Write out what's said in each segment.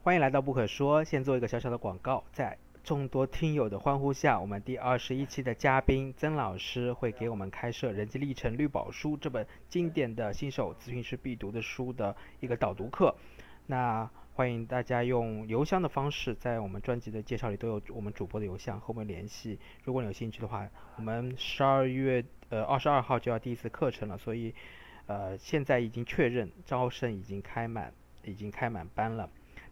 欢迎来到不可说。先做一个小小的广告，在众多听友的欢呼下，我们第二十一期的嘉宾曾老师会给我们开设《人际历程绿宝书》这本经典的新手咨询师必读的书的一个导读课。那欢迎大家用邮箱的方式，在我们专辑的介绍里都有我们主播的邮箱和我们联系。如果你有兴趣的话，我们十二月呃二十二号就要第一次课程了，所以呃现在已经确认招生已经开满，已经开满班了。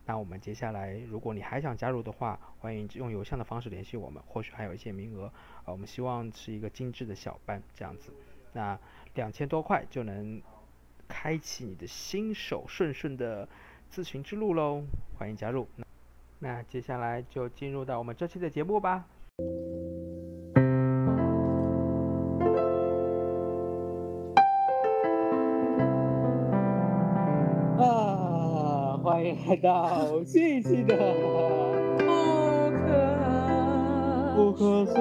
那我们接下来，如果你还想加入的话，欢迎用邮箱的方式联系我们，或许还有一些名额。啊，我们希望是一个精致的小班这样子。那两千多块就能开启你的新手顺顺的咨询之路喽，欢迎加入。那接下来就进入到我们这期的节目吧。到新一期的不可不可说。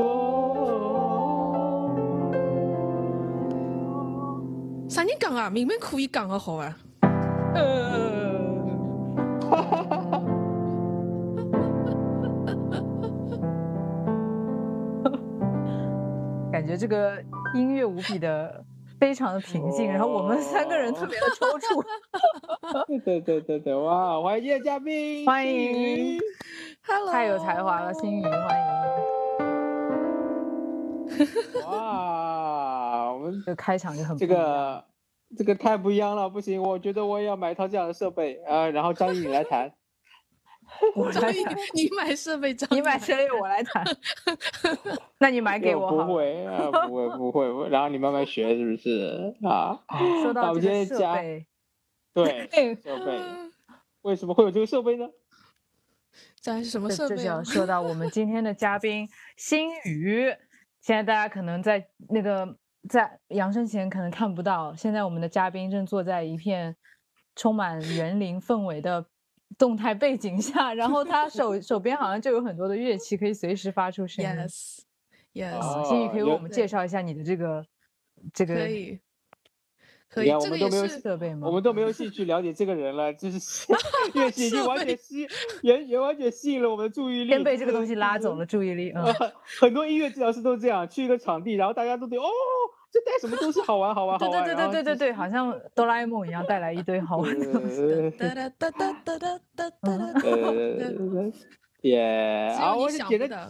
啥人讲啊？明明可以讲的好啊！呃，哈哈哈哈感觉这个音乐无比的非常的平静，然后我们三个人特别的抽搐，对对对对对，哇！欢迎嘉宾，欢迎 Hello，太有才华了，心宇，欢迎。哇！我们这个开场就很这个这个太不一样了，不行，我觉得我也要买一套这样的设备啊。然后张毅你来谈，我你买设备，你买设备我来谈，那你买给我好不。会啊，不会不会，然后你慢慢学是不是啊？说那我们到设备，对对 设备，为什么会有这个设备呢？这还是什么这这就要设备啊？说到我们今天的嘉宾新宇。现在大家可能在那个在扬声前可能看不到，现在我们的嘉宾正坐在一片充满园林氛围的动态背景下，然后他 手手边好像就有很多的乐器可以随时发出声音。Yes，Yes，哦心宇可以为我们介绍一下你的这个这个可以，可以这个也们都没有是设备吗？我们都没有兴趣了解这个人了，就是 乐器已经完全吸，也也完全吸引了我们的注意力，先被这个东西拉走了。注意力，嗯呃，，很很多音乐治疗师都这样，去一个场地，然后大家都得哦，这带什么东西好玩好玩 好玩，对对对对对对对，好像哆啦 A 梦一样带来一堆好玩的东西。呃哒哒哒哒哒哒哒哒哒。呃，也 只啊，有你想我是简单不到。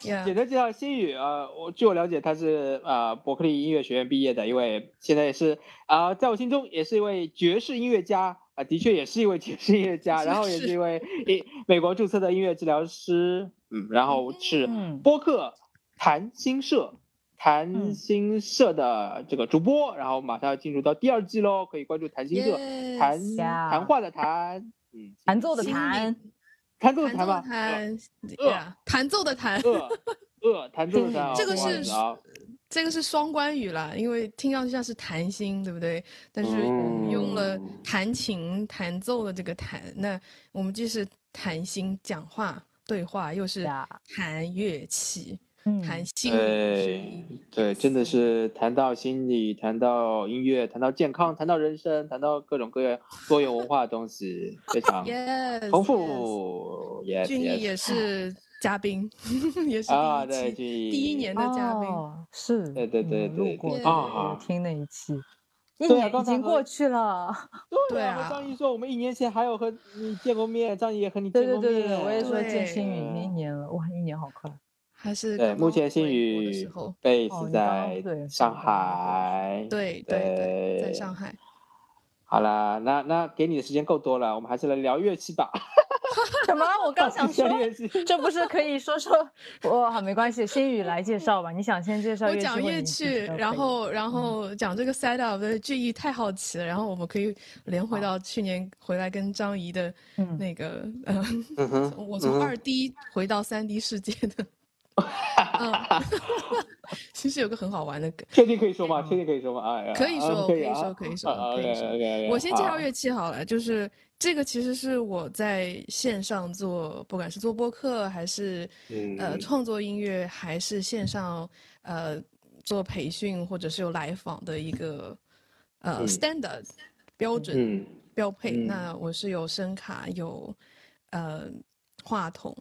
Yeah，简单介绍新宇啊，我据我了解，他是啊伯克利音乐学院毕业的一位，现在也是啊，在我心中也是一位爵士音乐家啊，的确也是一位爵士音乐家，然后也是一位一美国注册的音乐治疗师，嗯，然后是嗯播客谈心社。谈嗯心社的这个主播，然后马上要进入到第二季喽，可以关注谈心社，谈谈话的谈，嗯，弹奏的弹，弹奏的弹弹奏的？弹呃弹奏的弹。呃呃，弹奏的弹啊，这个是这个是双关语啦，因为听上去像是弹心，对不对？但是我们用了嗯弹琴、弹奏的这个弹，那我们既是弹心讲话对话，又是弹乐器、嗯，弹心理对对，真的是谈到心理，谈到音乐，谈到健康，谈到人生，谈到各种各样多元文化的东西，非常 Yes，丰 yes 富。Yes 俊逸也是嘉宾，也是啊，第一对，俊逸第一年的嘉宾。哦，是，对对对嗯路对对过啊听那一期，一对已经过去了。对对啊，张毅说，我们一年前还有和你见过面，张毅也和你对见过面。对对对对，我也说见星宇已经一年了，哇，一年好快。还是对，目前新宇时候，base 哦你刚在对上海。对对对，在上海。好啦，那那给你的时间够多了，我们还是来聊乐器吧。什么？我刚想说，这不是可以说说？我好没关系，新宇来介绍吧。你想先介绍乐器？我讲乐器然后然后讲这个 set up 的句意太好奇了，然后我们可以连回到去年回来跟张怡的嗯那个，呃，嗯哼，我从二 D 回到三 D 世界的，嗯，其实有个很好玩的梗，确定可以说吗？确定可以说吗？啊，可以说，可以说，可以说，可以说。我先介绍乐器好了，就是这个其实是我在线上做，不管是做播客还是呃嗯创作音乐，还是线上呃做培训或者是有来访的一个呃嗯 standard 标准嗯标配。嗯那我是有声卡，有呃话筒。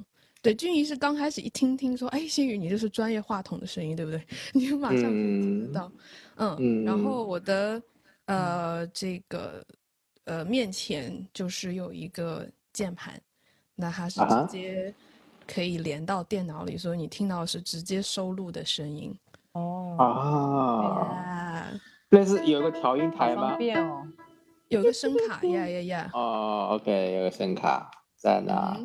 对，俊怡是刚开始一听听说，哎，新宇你就是专业话筒的声音，对不对？你就马上听得到，嗯，然后我的呃这个呃面前就是有一个键盘，那它是直接可以连到电脑里，所以你听到是直接收录的声音。哦啊，类似有个调音台吗？方便哦，有个声卡呀呀呀。哦，OK，有个声卡。在那，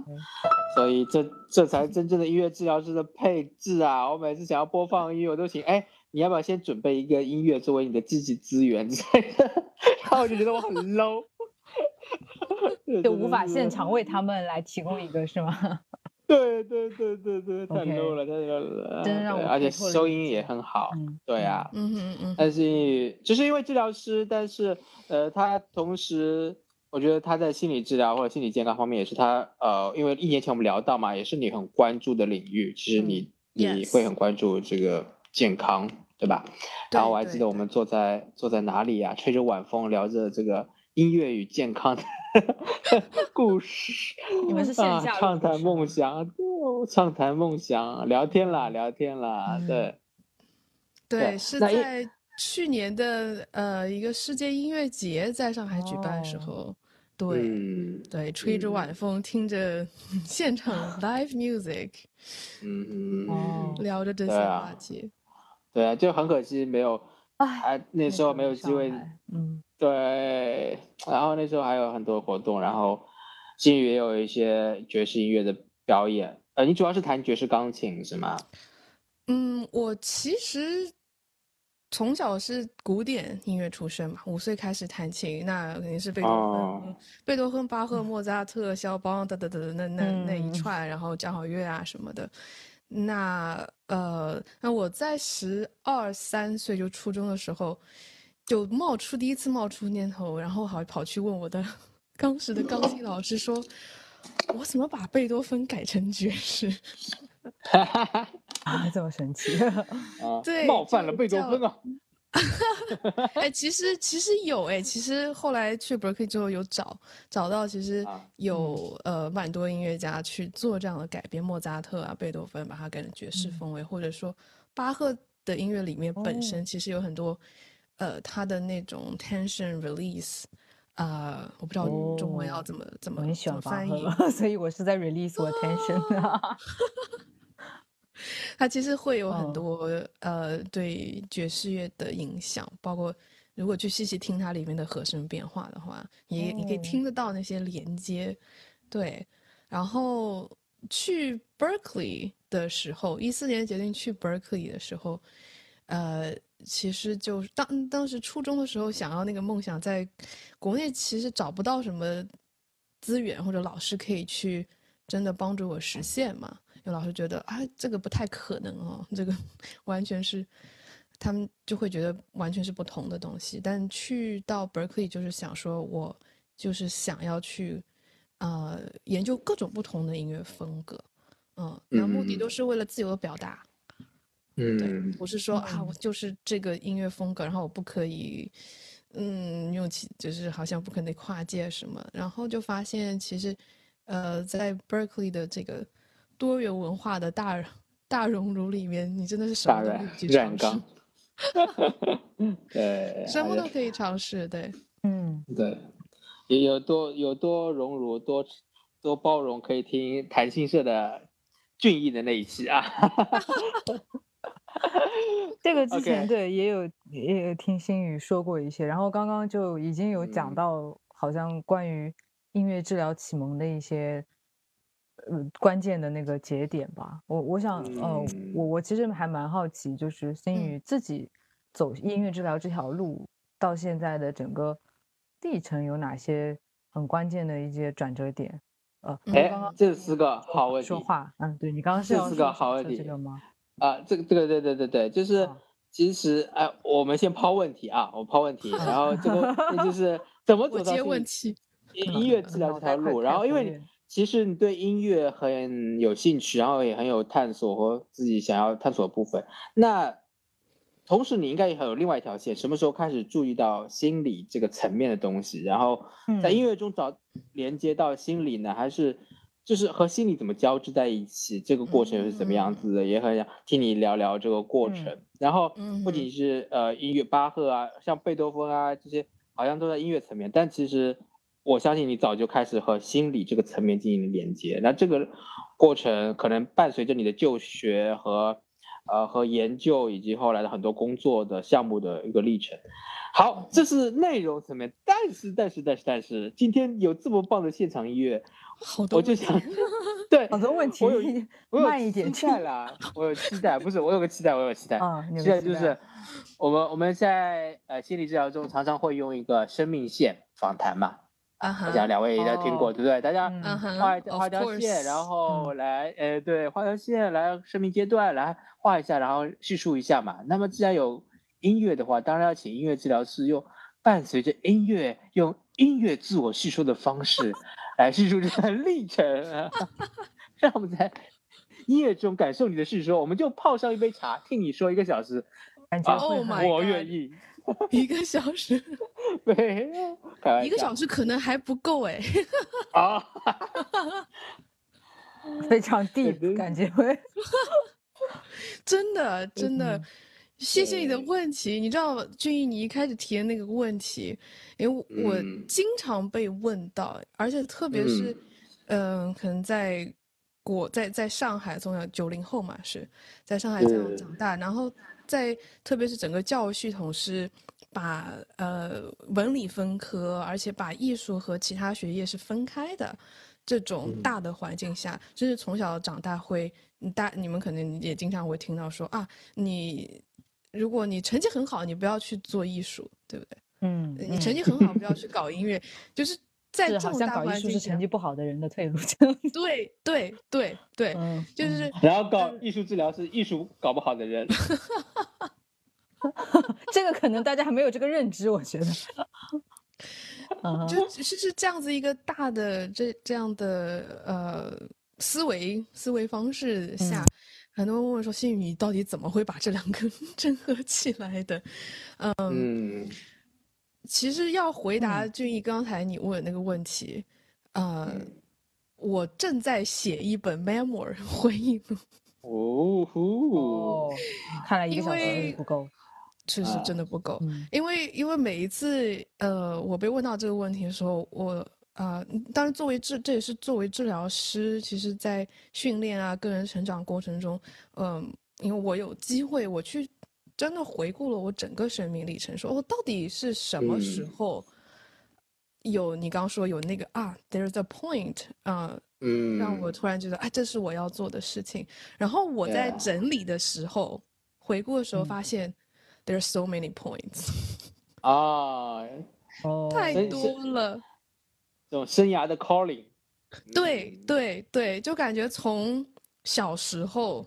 所以这这才真正的音乐治疗师的配置啊！我每次想要播放音乐，我都请哎，你要不要先准备一个音乐作为你的积极资源之类的？然后我就觉得我很 low，就无法现场为他们来提供一个是吗？对对对对对，太 low 了，太 low 了，真让我而且收音也很好，对啊，嗯嗯嗯，但是就是因为治疗师，但是呃，他同时。我觉得他在心理治疗或者心理健康方面也是他呃，因为一年前我们聊到嘛，也是你很关注的领域。其实你你会很关注这个健康，对吧？然后我还记得我们坐在坐在哪里呀，吹着晚风聊着这个音乐与健康的 故事。你们是线下畅谈梦想，畅谈梦想，聊天啦，聊天啦，对。对，是在去年的呃一个世界音乐节在上海举办的时候。对对，吹着晚风，听着 现场 live music，嗯嗯，聊着这些话题，对啊，就很可惜没有，哎，那时候没有机会，嗯，对，然后那时候还有很多活动，然后金宇也有一些爵士音乐的表演，呃，你主要是弹爵士钢琴是吗？嗯，我其实。从小是古典音乐出身嘛，五岁开始弹琴，那肯定是贝多芬、贝多芬、巴赫、莫扎特、肖邦等等等等那那那一串，然后交响乐啊什么的。那呃，那我在十二三岁就初中的时候，就冒出第一次冒出念头，然后好跑去问我的当时的钢琴老师说，我怎么把贝多芬改成爵士？哈哈哈。啊，这么神奇啊！对，冒犯了贝多芬啊！哎，其实其实有哎，其实后来去 Berkeley 之后有找找到，其实有呃蛮多音乐家去做这样的改编，莫扎特啊、贝多芬把它改成爵士风味，或者说巴赫的音乐里面本身其实有很多呃他的那种 tension release 啊，我不知道中文要怎么怎么怎么翻译，所以我是在 release 我 tension 啊。它其实会有很多呃对爵士乐的影响，包括如果去细细听它里面的和声变化的话，也你可以听得到那些连接。对，然后去 Berkeley 的时候，一四年决定去 Berkeley 的时候，呃，其实就是当当时初中的时候想要那个梦想，在国内其实找不到什么资源或者老师可以去真的帮助我实现嘛。有老师觉得啊，这个不太可能哦，这个 完全是他们就会觉得完全是不同的东西。但去到 Berkeley 就是想说，我就是想要去呃研究各种不同的音乐风格，嗯，那目的都是为了自由的表达，嗯，对，不是说啊我就是这个音乐风格，然后我不可以嗯用其就是好像不可能跨界什么，然后就发现其实呃在 Berkeley 的这个。多元文化的大大熔炉里面，你真的是什么都可以尝试。对，什么都可以尝试。对，嗯，对，也有多有多熔炉，多多包容，可以听谈心社的俊逸的那一期啊。这个之前对也有也有听心宇说过一些，然后刚刚就已经有讲到，好像关于音乐治疗启蒙的一些。呃，关键的那个节点吧，我我想，呃，我我其实还蛮好奇，就是心宇自己走音乐治疗这条路到现在的整个历程有哪些很关键的一些转折点？呃，哎，这四个好问题。说话，嗯，对你刚刚是这四个好问题这个吗？啊，这个这个对对对对，就是其实哎，我们先抛问题啊，我抛问题，然后这个 就是怎么走到音乐治疗这条路，然后因为。其实你对音乐很有兴趣，然后也很有探索和自己想要探索的部分。那同时你应该也还有另外一条线，什么时候开始注意到心理这个层面的东西，然后在音乐中找连接到心理呢？还是就是和心理怎么交织在一起，这个过程又是怎么样子的，也很想听你聊聊这个过程。然后不仅是呃音乐，巴赫啊，像贝多芬啊这些，好像都在音乐层面，但其实我相信你早就开始和心理这个层面进行连接。那这个过程可能伴随着你的就学和呃和研究，以及后来的很多工作的项目的一个历程。好，这是内容层面，但是但是但是但是，今天有这么棒的现场音乐，我就想，对，好多问题，我有我有期待啦，我有期待，不是我有个期待，我有期待，啊，期待就是我们我们在呃心理治疗中常常会用一个生命线访谈嘛，啊，我想两位应该听过，对不对？大家画画条线，然后来，呃，对，画条线来生命阶段来画一下，然后叙述一下嘛。那么既然有。音乐的话，当然要请音乐治疗师用伴随着音乐，用音乐自我叙述的方式 来叙述这段历程，让我们在音乐中感受你的叙说。我们就泡上一杯茶，听你说一个小时，感觉我愿意 一个小时，对，一个小时可能还不够哎，啊，非常 deep 感觉会，真的真的。谢谢你的问题。你知道，俊逸，你一开始提的那个问题，因为我经常被问到，而且特别是，嗯，可能在国在在上海，从小九零后嘛，是在上海这样长大，然后在特别是整个教育系统是把呃文理分科，而且把艺术和其他学业是分开的这种大的环境下，就是从小长大会大，你们可能也经常会听到说啊，你。如果你成绩很好，你不要去做艺术，对不对？嗯，你成绩很好，不要去搞音乐，就是在这种大环境是成绩不好的人的退路。对对对对，就是。然后搞艺术治疗是艺术搞不好的人。这个可能大家还没有这个认知，我觉得。就是是这样子一个大的这这样的呃思维思维方式下。很多人问我说：“心宇，你到底怎么会把这两个 整合起来的？”嗯，其实要回答俊逸刚才你问的那个问题，呃，我正在写一本 memoir 回忆录。哦吼！看来一个小时不够，确实真的不够。因为因为每一次呃，我被问到这个问题的时候，我。啊，当然，作为治，这也是作为治疗师，其实，在训练啊、个人成长过程中，嗯，因为我有机会，我去真的回顾了我整个生命历程，说我到底是什么时候有你刚刚说有那个啊，there's a point 啊，嗯，让我突然觉得，哎，这是我要做的事情。然后我在整理的时候，回顾的时候，发现 there's so many points 啊，太多了。这种生涯的 calling，对对对，就感觉从小时候，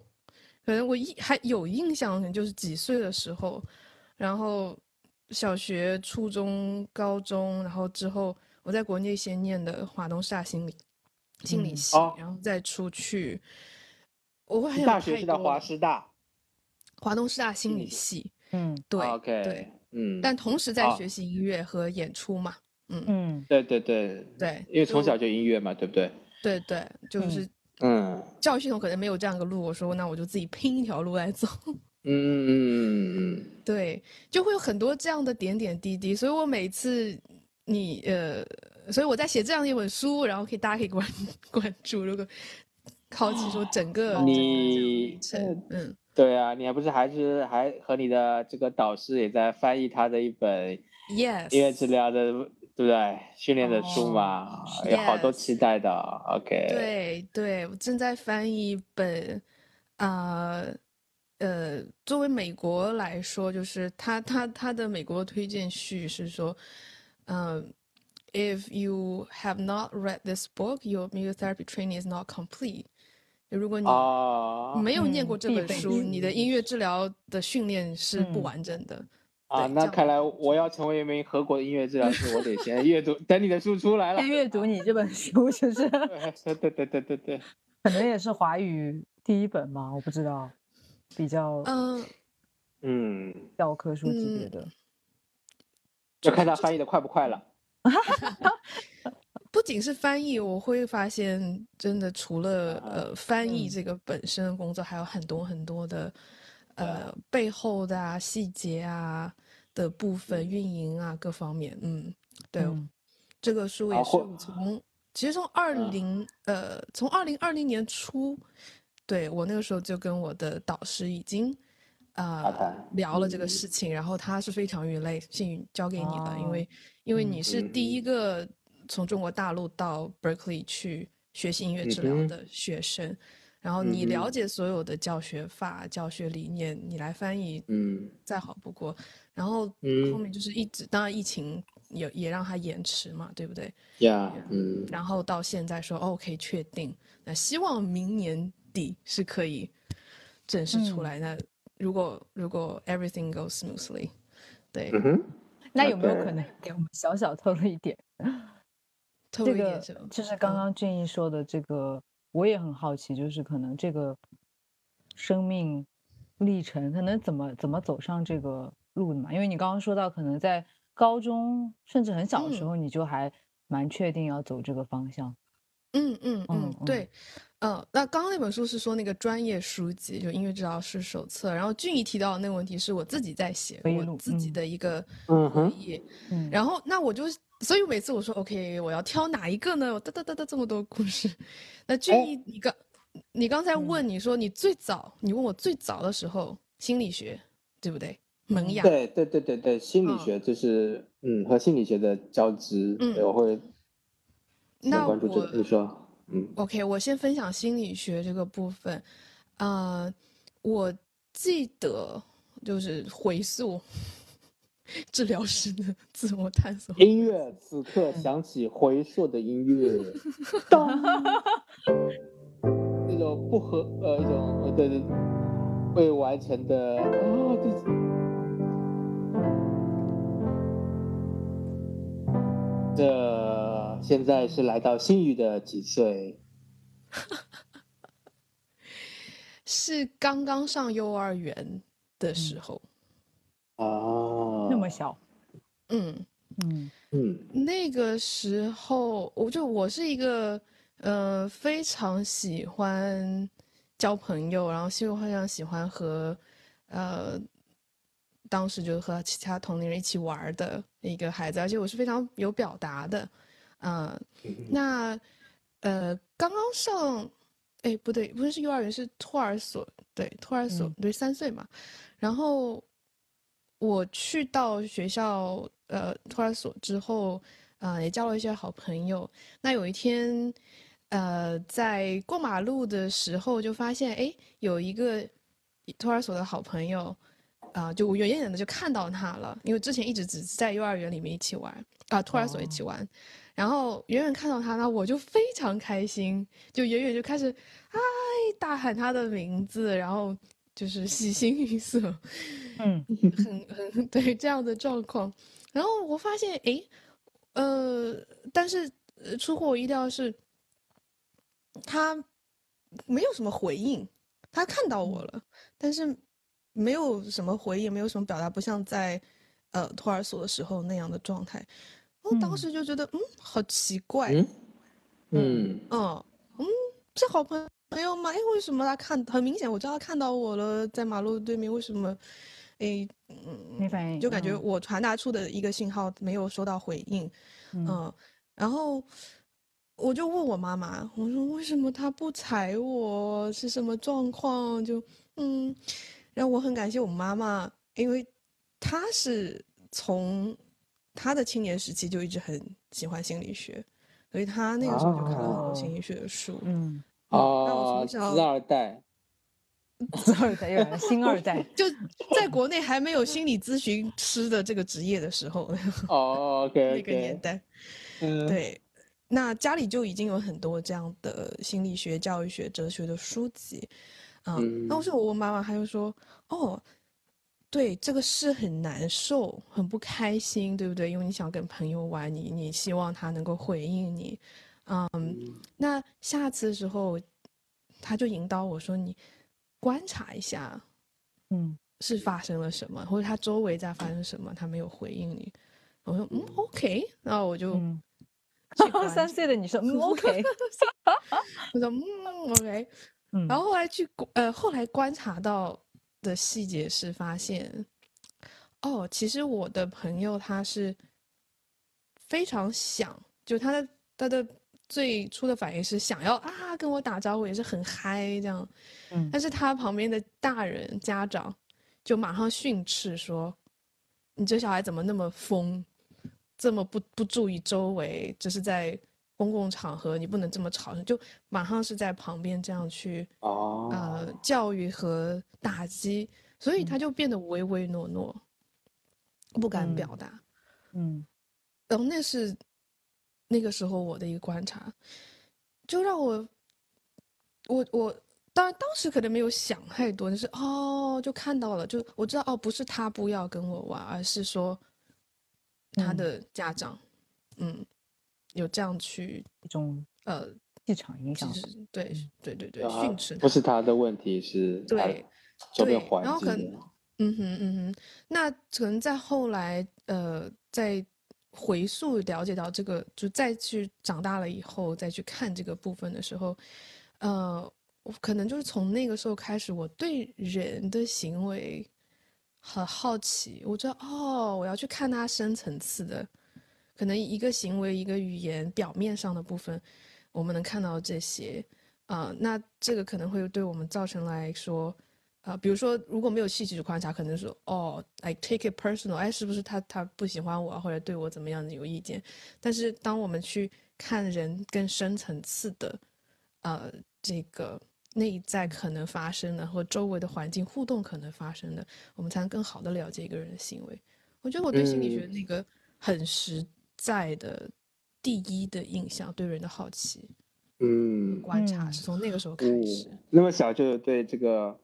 可能我一还有印象，就是几岁的时候，然后小学、初中、高中，然后之后我在国内先念的华东师大心理心理系，然后再出去，我还有大学是在华师大，华东师大心理系，嗯，对，OK，对，嗯，但同时在学习音乐和演出嘛。嗯嗯，对对对对，因为从小就音乐嘛，对不对？对对，就是嗯，教育系统可能没有这样一个路，我说那我就自己拼一条路来走。嗯嗯嗯嗯，对，就会有很多这样的点点滴滴，所以我每次你呃，所以我在写这样一本书，然后可以大家可以关 关注，如果好奇说整个你嗯，对啊，你还不是还是还和你的这个导师也在翻译他的一本。Yes，音乐治疗的，对不对？训练的书嘛，有好多期待的。OK，对对，我正在翻译一本，啊，呃，作为美国来说，就是他他他的美国推荐序是说，嗯，If you have not read this book, your music therapy training is not complete。如果你没有念过这本书，你的音乐治疗的训练是不完整的。啊，那看来我要成为一名合格的音乐治疗师，我得先阅读，等你的书出来了，先阅读你这本书，就是。对对对对对。对，可能也是华语第一本嘛，我不知道，比较嗯嗯。教科书级别的，就看他翻译的快不快了。不仅是翻译，我会发现，真的除了啊呃翻译嗯。这个本身的工作，还有很多很多的呃背后的啊细节啊的部分、运营啊各方面。嗯，对，嗯。这个书也是从其实从二嗯。零呃从二零二零年初，对我那个时候就跟我的导师已经。呃谈谈，聊了这个嗯。事情，然后他是非常愿类，幸运交给你了，因哦为因为嗯你。是第一嗯。个从中国大陆到 Berkeley 去学习音乐治疗的学生，然后你了解所有的教学法、教学理念，你来翻译，嗯再好不过。然后嗯后面就是一直，当然疫情也也让它延迟嘛，对不对？呀，嗯然后到现在说哦可以确定，那希望明年底是可以正式出嗯来。那如果如果 everything goes smoothly，对，嗯，那有没有可能给我们小小透露一点？透这个露一点什么？就是刚嗯刚俊逸说的这个，我也很好奇，就是可能这个生命历程，可能怎么怎么走上这个路的嘛？因为你刚刚说到，可能在高中甚至很小的时嗯候，你就还蛮确定要走这个方向。嗯嗯嗯对，嗯对，呃，那刚刚那本书是说那个专业书籍，就音乐治疗师手册。然后俊逸提到的那个问题是我自己在写我自己嗯的一个回忆。嗯，然后那我就，所以每次我说 OK，我要挑哪一个呢？我哒哒哒哒这么多故事。那俊哎逸，你刚你刚才嗯问你说你最早，你问我最早的时候心理学，对不对？萌芽。对对对对对，心理嗯学就是嗯和心理学的交织，嗯我会那很关注这我个。你说，嗯 OK，我先分享心理学这个部分。呃，我记得就是回溯治疗师的自我探索。音乐此刻响起回溯的音乐，当，那种不合呃一种呃对对未完成的啊，这这现在是来到新宇的几岁？是刚刚上幼儿园的时候。啊，那么小，嗯，嗯。嗯那个时候我就我是一个呃非常喜欢交朋友，然后非常喜欢和呃当时就和其他同龄人一起玩的一个孩子，而且我是非常有表达的，嗯、嗯。那呃，刚刚上，哎，不对，不是幼儿园，是托儿所，对，托儿所，嗯。对，三岁嘛。然后我去到学校，呃，托儿所之后，呃，也交了一些好朋友。那有一天，呃，在过马路的时候，就发现，哎，有一个托儿所的好朋友，啊、就我远远的就看到他了，因为之前一直只是在幼儿园里面一起玩，啊、托儿所一起玩。然后远远看到他，呢我就非常开心，就远远就开始，哎，大喊他的名字，然后就是喜形 于色，嗯。很很对这样的状况。然后我发现，哎，呃，但是呃出乎我意料的是，他没有什么回应，他看到我了，但是没有什么回应，没有什么表达，不像在呃托儿所的时候那样的状态。我当嗯。时就觉得，嗯，好奇怪，嗯。嗯。嗯嗯，是好朋友吗？哎，为什么他看很明显，我知道他看到我了，在马路对面，为什么？哎，嗯，没反应，就感觉嗯我传达出的一个信号没有收到回应，嗯嗯，然后我就问我妈妈，我说为什么他不睬我，是什么状况？就嗯，然后我很感谢我妈妈，因为她是从她的青年时期就一直很喜欢心理学，所以她那个时候就看了很多心理学的书。嗯，那我啊，从小二代，二代又来了，新二代，就在国内还没有心理咨询师的这个职业的时候，哦，OK 那个年代。嗯，对，那家里就已经有很多这样的心理学、教育学、哲学的书籍，啊、那我嗯说我问妈妈，她就说，哦，对，这个是很难受，很不开心，对不对？因为你想跟朋友玩，你你希望他能够回应你，嗯，那下次的时候，他就引导我说，你观察一下嗯。是发生了什么，或者他周围在发生什么，他没有回应你。我说，嗯，OK，那我就。嗯，去观三岁的你说 嗯 OK，我说嗯 OK，嗯，然后后来去呃后来观察到的细节是发现，哦，其实我的朋友他是非常想，就他的他的最初的反应是想要啊跟我打招呼，也是很嗨这样，嗯但是他旁边的大人家长就马上训斥说：“你这小孩怎么那么疯，这么不不注意周围，这是在公共场合，你不能这么吵。”就马上是在旁边这样去哦，呃教育和打击，所以他就变得唯唯诺诺，不敢嗯表达。嗯然后那是那个时候我的一个观察，就让我，我我当然当时可能没有想太多，就是哦，就看到了，就我知道哦，不是他不要跟我玩，而是说他嗯的家长，嗯，有这样去一种呃，气场影其响，实对对对对啊训斥不是他，的问题，是他对对周边环然后可境。嗯哼嗯哼，那可能在后来，呃，在回溯了解到这个，就再去长大了以后，再去看这个部分的时候，呃，我可能就是从那个时候开始，我对人的行为很好奇，我知道哦，我要去看他深层次的，可能一个行为、一个语言表面上的部分，我们能看到这些，啊、那这个可能会对我们造成来说。啊、比如说，如果没有细致的观察，可能说哦，I take it personal，哎，是不是他他不喜欢我啊，或者对我怎么样的有意见？但是当我们去看人更深层次的，呃，这个内在可能发生的和周围的环境互动可能发生的，我们才能更好的了解一个人的行为。我觉得我对心理学嗯那个很实在的第一的印象，对人的好奇嗯，观察，嗯是从那个时候开始。嗯，那么小就对这个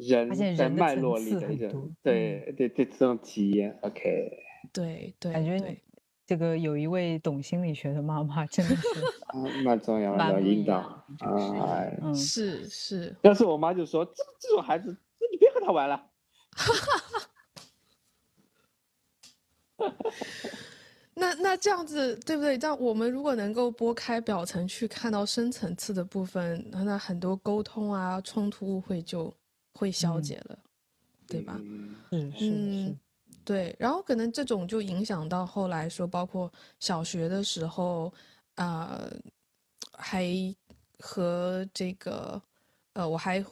人在人的脉络里的一个很多对对对这种体验，OK，对对，感觉对这个有一位懂心理学的妈妈真的是，啊，蛮重要，蛮蛮不一重要引导啊。是是，要是我妈就说这这种孩子，那你别和他玩了。那那这样子对不对？但我们如果能够拨开表层去看到深层次的部分，那那很多沟通啊、冲突、误会就会消嗯解了，对吧？嗯是是是嗯，对。然后可能这种就影响到后来说，包括小学的时候，啊、还和这个，呃，我还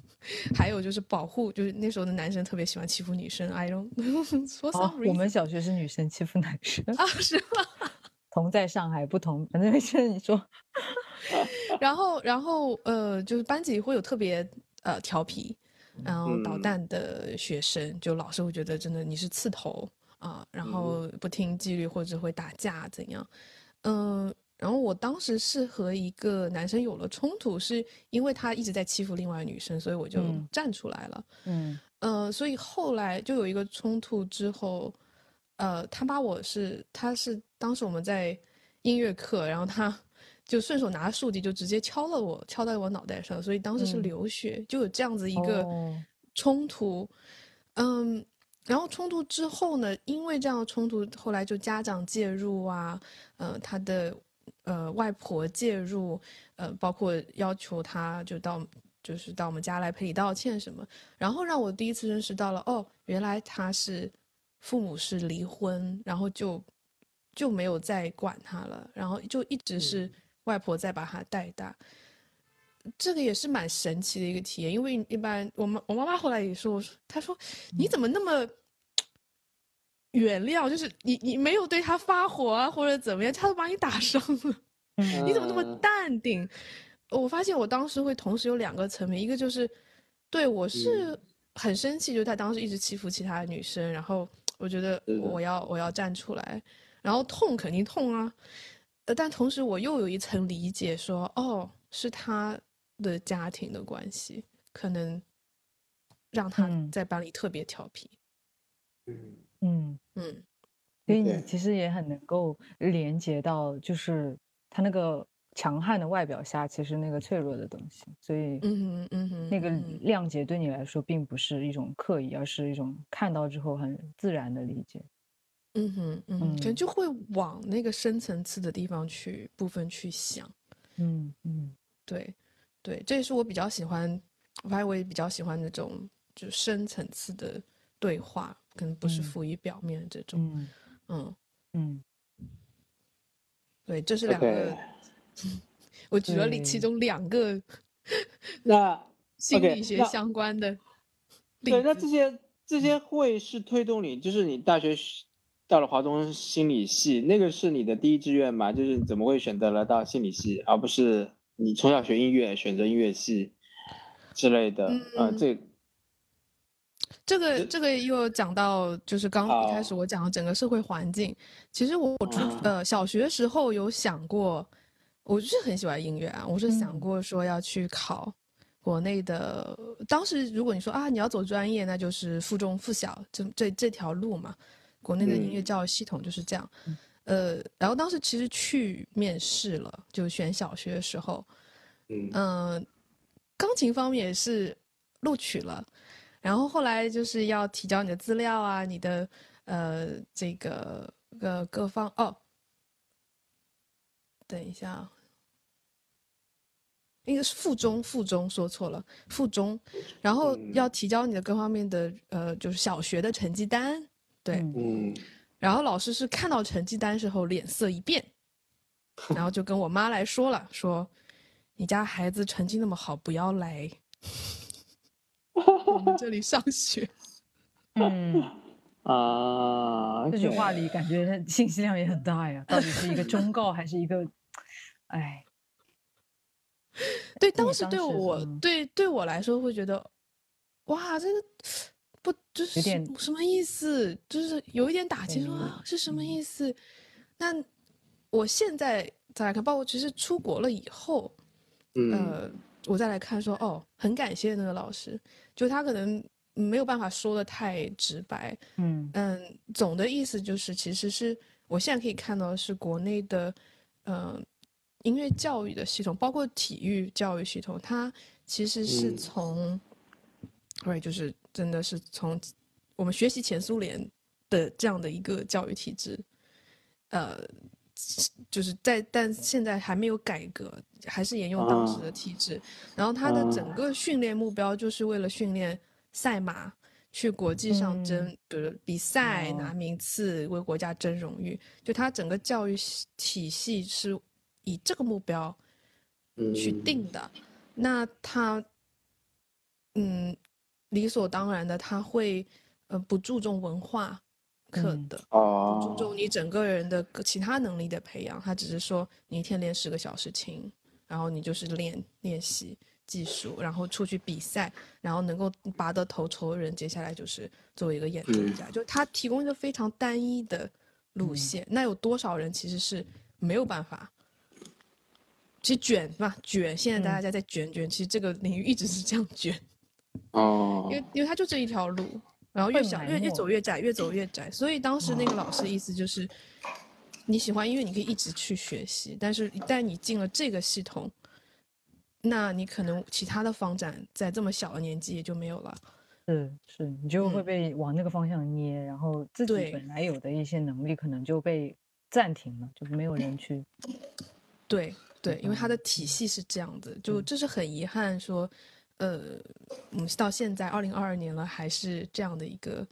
还有就是保护，就是那时候的男生特别喜欢欺负女生，I don't for 哦 some，我们小学是女生欺负男生，啊是吗？同在上海，不同，反正没事，你说，然后，然后呃，就是班级会有特别呃调皮，然后捣嗯。蛋的学生，就老师会觉得真的你是刺头啊、然后不听纪律或者会打架怎样，嗯、然后我当时是和一个男生有了冲突，是因为他一直在欺负另外女生，所以我就嗯。站出来了。嗯。呃，所以后来就有一个冲突之后，呃，他把我是他是当时我们在音乐课，然后他就顺手拿竖笛就直接敲了我，敲在我脑袋上，所以当时是嗯。流血，就有这样子一个哦。冲突，嗯。然后冲突之后呢，因为这样的冲突，后来就家长介入啊，呃，他的呃外婆介入，呃，包括要求他就到就是到我们家来赔礼道歉什么，然后让我第一次认识到了，哦，原来他是父母是离婚，然后就就没有再管他了，然后就一直是外婆再把他带大。这个也是蛮神奇的一个体验，因为一般我妈我妈妈后来也说，她说你怎么那么原谅，就是你你没有对他发火啊或者怎么样，他都把你打伤了。嗯你怎么那么嗯淡定？我发现我当时会同时有两个层面，一个就是对我是嗯很生气，就是他当时一直欺负其他的女生，然后我觉得我要我要站出来，然后痛肯定痛啊，呃，但同时我又有一层理解说，哦，是他的家庭的关系，可能让他嗯。在班里特别调皮，嗯。嗯，嗯所以你其实也很能够连接到，就是他那个强悍的外表下，其实那个脆弱的东西，所以嗯嗯嗯哼，那个谅解对你来说并不是一种刻意，而是一种看到之后很自然的理解。嗯哼，嗯，可能嗯。就会往那个深层次的地方去部分去想。嗯嗯。对，对，这也是我比较喜欢，我发现我也比较喜欢那种就深层次的对话，可能不是嗯。浮于表面的这种。嗯。嗯，嗯，对，这是两个 我举了你其中两个 那 心理学相关的例对，那这些这些会是推动你，就是你大学学到了华东心理系，那个是你的第一志愿吗？就是你怎么会选择了到心理系，而不是你从小学音乐选择音乐系之类的？呃，嗯这这个这个又讲到，就是刚一开始我讲的整个社会环境。其实我我呃小学时候有想过，我就是很喜欢音乐啊，我是想嗯过说要去考国内的。当时如果你说啊你要走专业，那就是附中附小这这这条路嘛。国内的音乐嗯。教育系统就是这样。嗯。呃，然后当时其实去面试了，就选小学的时候，嗯。嗯，钢琴方面也是录取了，然后后来就是要提交你的资料啊，你的呃这个呃各方哦，等一下啊，应该是附中，附中说错了，附中，然后嗯。要提交你的各方面的呃就是小学的成绩单，对，嗯。嗯。然后老师是看到成绩单时候脸色一变，然后就跟我妈来说了，说你家孩子成绩那么好，不要来 我们这里上学。嗯，啊，这句话里感觉信息量也很大呀，到底是一个忠告还是一个，哎，对，当当时对我、嗯。对对我来说会觉得，哇，这个不就是点什什么意思？就是有一点打击，说是什么嗯意思？那我现在再来看，包括其实出国了以后，嗯呃，我再来看说，哦，很感谢那个老师，就他可能没有办法说的太直白，嗯嗯，总的意思就是，其实是我现在可以看到的是国内的，呃，音乐教育的系统，包括体育教育系统，它其实是嗯从，对，就是真的是从我们学习前苏联的这样的一个教育体制，呃，就是在但现在还没有改革，还是沿用当时的啊体制。然后他的整啊个训练目标就是为了训练赛马，去国际上嗯争，比如比赛哦拿名次，为国家争荣誉。就他整个教育体系是以这个目标去嗯定的。那他，嗯，理所当然的，他会呃不注重文化课嗯的。不注哦，重你整个人的其他能力的培养，他只是说你一天练十个小时琴，然后你就是练练习技术，然后出去比赛，然后能够拔得头筹的人，接下来就是作为一个演奏嗯家，就他提供一个非常单一的路嗯线。那有多少人其实是没有办法？其实卷嘛，卷，现在大嗯家在卷卷，其实这个领域一直是这样卷。哦因为因为它就这一条路，然后越想越越走越窄，越走越窄。所以当时那个老师意思就是，你喜欢音乐，你可以一直去学习，但是一旦你进了这个系统，那你可能其他的发展在这么小的年纪也就没有了。是是，你就会嗯被往那个方向捏，然后自己本来有的一些能力可能就被暂停了，就没有人去。对对，因为它的嗯体系是这样子，就嗯这是很遗憾说，呃，我们到现在二零二二年了，还是这样的一个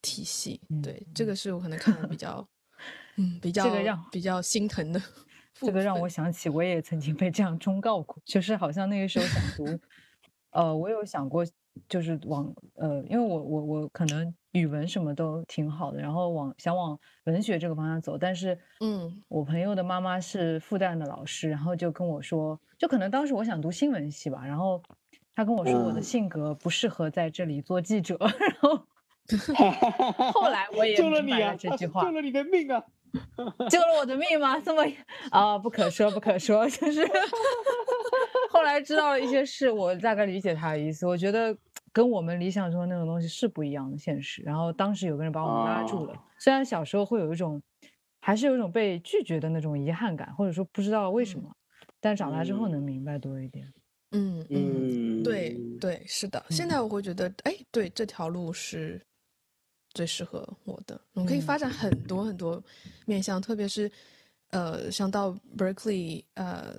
体系。嗯对，这个是我可能看的比较，嗯，比较这个让比较心疼的 这个让我想起，我也曾经被这样忠告过，就是好像那个时候想读，呃，我有想过，就是往呃，因为我我我可能语文什么都挺好的，然后往想往文学这个方向走，但是，嗯我朋友的妈妈是复旦的老师，然后就跟我说，就可能当时我想读新闻系吧，然后他跟我说我的嗯性格不适合在这里做记者，然后 后来我也救了你啊！这句 话救了你的命啊！救了我的命吗？这么啊，不可说，不可说，就是后来知道了一些事，我大概理解他的意思。我觉得跟我们理想中的那种东西是不一样的现实。然后当时有个人把我们拉住了，哦虽然小时候会有一种，还是有一种被拒绝的那种遗憾感，或者说不知道为什么，但长大之后能明白多一点。嗯嗯，嗯，对对，是的。现嗯在我会觉得，哎，对，这条路是最适合我的。我们可以发展很多很多面向，特别是呃，像到 Berkeley，呃，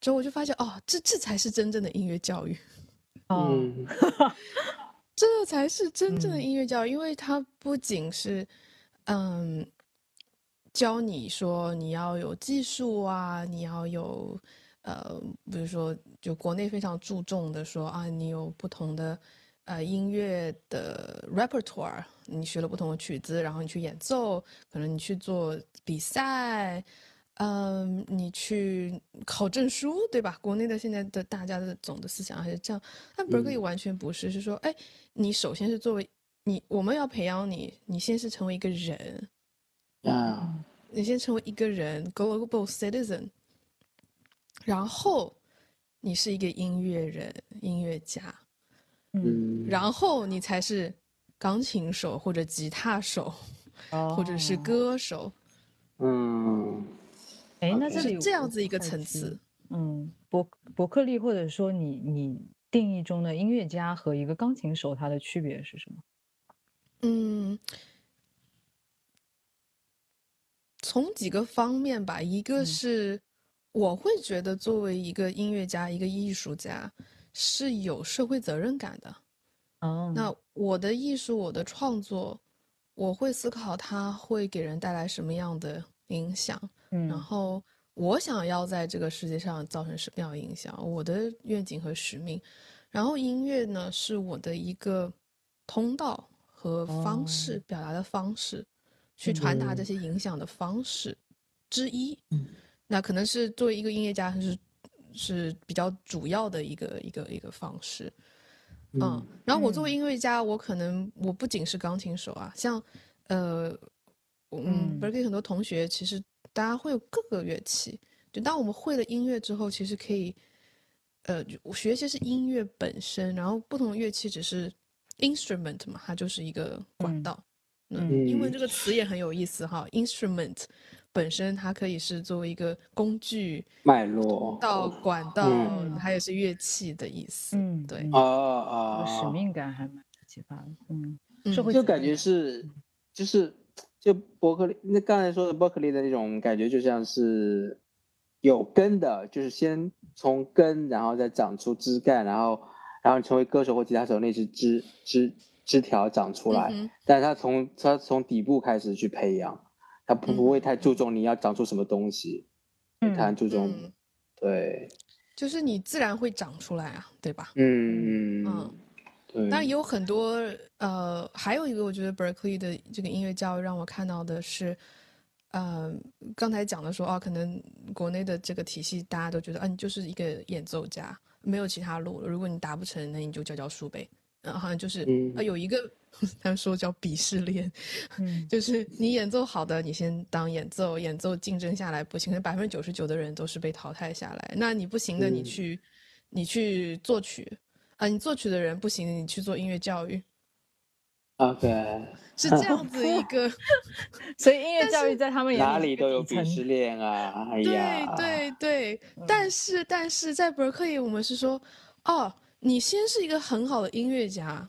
之后我就发现哦，这这才是真正的音乐教育。哦，嗯 这才是真正的嗯音乐教育，因为它不仅是，嗯，教你说你要有技术啊，你要有，呃，比如说，就国内非常注重的说啊，你有不同的，呃，音乐的 repertoire，你学了不同的曲子，然后你去演奏，可能你去做比赛，嗯，你去考证书，对吧？国内的现在的大家的总的思想还是这样，但 Berkeley 嗯。完全不是，是说，哎，你首先是作为你，我们要培养你，你先是成为一个人，啊，你先成为一个人，global citizen，然后你是一个音乐人、音乐家，嗯，然后你才是钢琴手或者吉他手，或者是哦歌手，嗯，哎，那这里是这样子一个层次。嗯，伯伯克利或者说你你定义中的音乐家和一个钢琴手，它的区别是什么？嗯，从几个方面吧，一个嗯。是我会觉得作为一个音乐家、一个艺术家是有社会责任感的。哦，那我的艺术，我的创作，我会思考它会给人带来什么样的影响，然嗯后我想要在这个世界上造成什么样的影响，我的愿景和使命。然后音乐呢，是我的一个通道和方式，哦表达的方式，去传达这嗯些影响的方式之一。嗯那可能是作为一个音乐家，是是比较主要的一个一个一个方式。嗯，然后我作为嗯音乐家，我可能我不仅是钢琴手啊，像呃，嗯嗯，Berkeley 很多同学其实大家会有各个乐器，就当我们会了音乐之后，其实可以，呃，就学习是音乐本身，然后不同的乐器只是 instrument 嘛，它就是一个管嗯道。嗯英文这个词也很有意思哈，instrument 本身它可以是作为一个工具脉络，到管道，嗯它也是乐器的意思。嗯，对嗯哦哦，使命感还蛮启发的。嗯，嗯社会就感觉是，就是就伯克利那刚才说的伯克利的那种感觉，就像是有根的，就是先从根，然后再长出枝干，然后然后成为歌手或吉他手，那是枝枝枝条长出来，嗯但是他从他从底部开始去培养，他不不会嗯太注重你要长出什么东西，嗯他很注重，嗯对，就是你自然会长出来啊，对吧？嗯嗯，对，当然也有很多呃，还有一个我觉得 Berkeley 的这个音乐教育让我看到的是，呃，刚才讲的说啊，可能国内的这个体系大家都觉得，啊，你就是一个演奏家，没有其他路了。如果你达不成，那你就教教书呗。嗯，好像就是嗯啊，有一个他们说叫鄙视链，嗯就是你演奏好的，你先当演奏，演奏竞争下来不行，可能百分之九十九的人都是被淘汰下来。那你不行的，你嗯去你去作曲啊，你作曲的人不行，你去做音乐教育，OK，是 这样子一个。所以音乐教育在他们眼里哪里都有鄙视链啊，哎呀，对对对，嗯但是但是在伯克利，我们是说，哦，你先是一个很好的音乐家，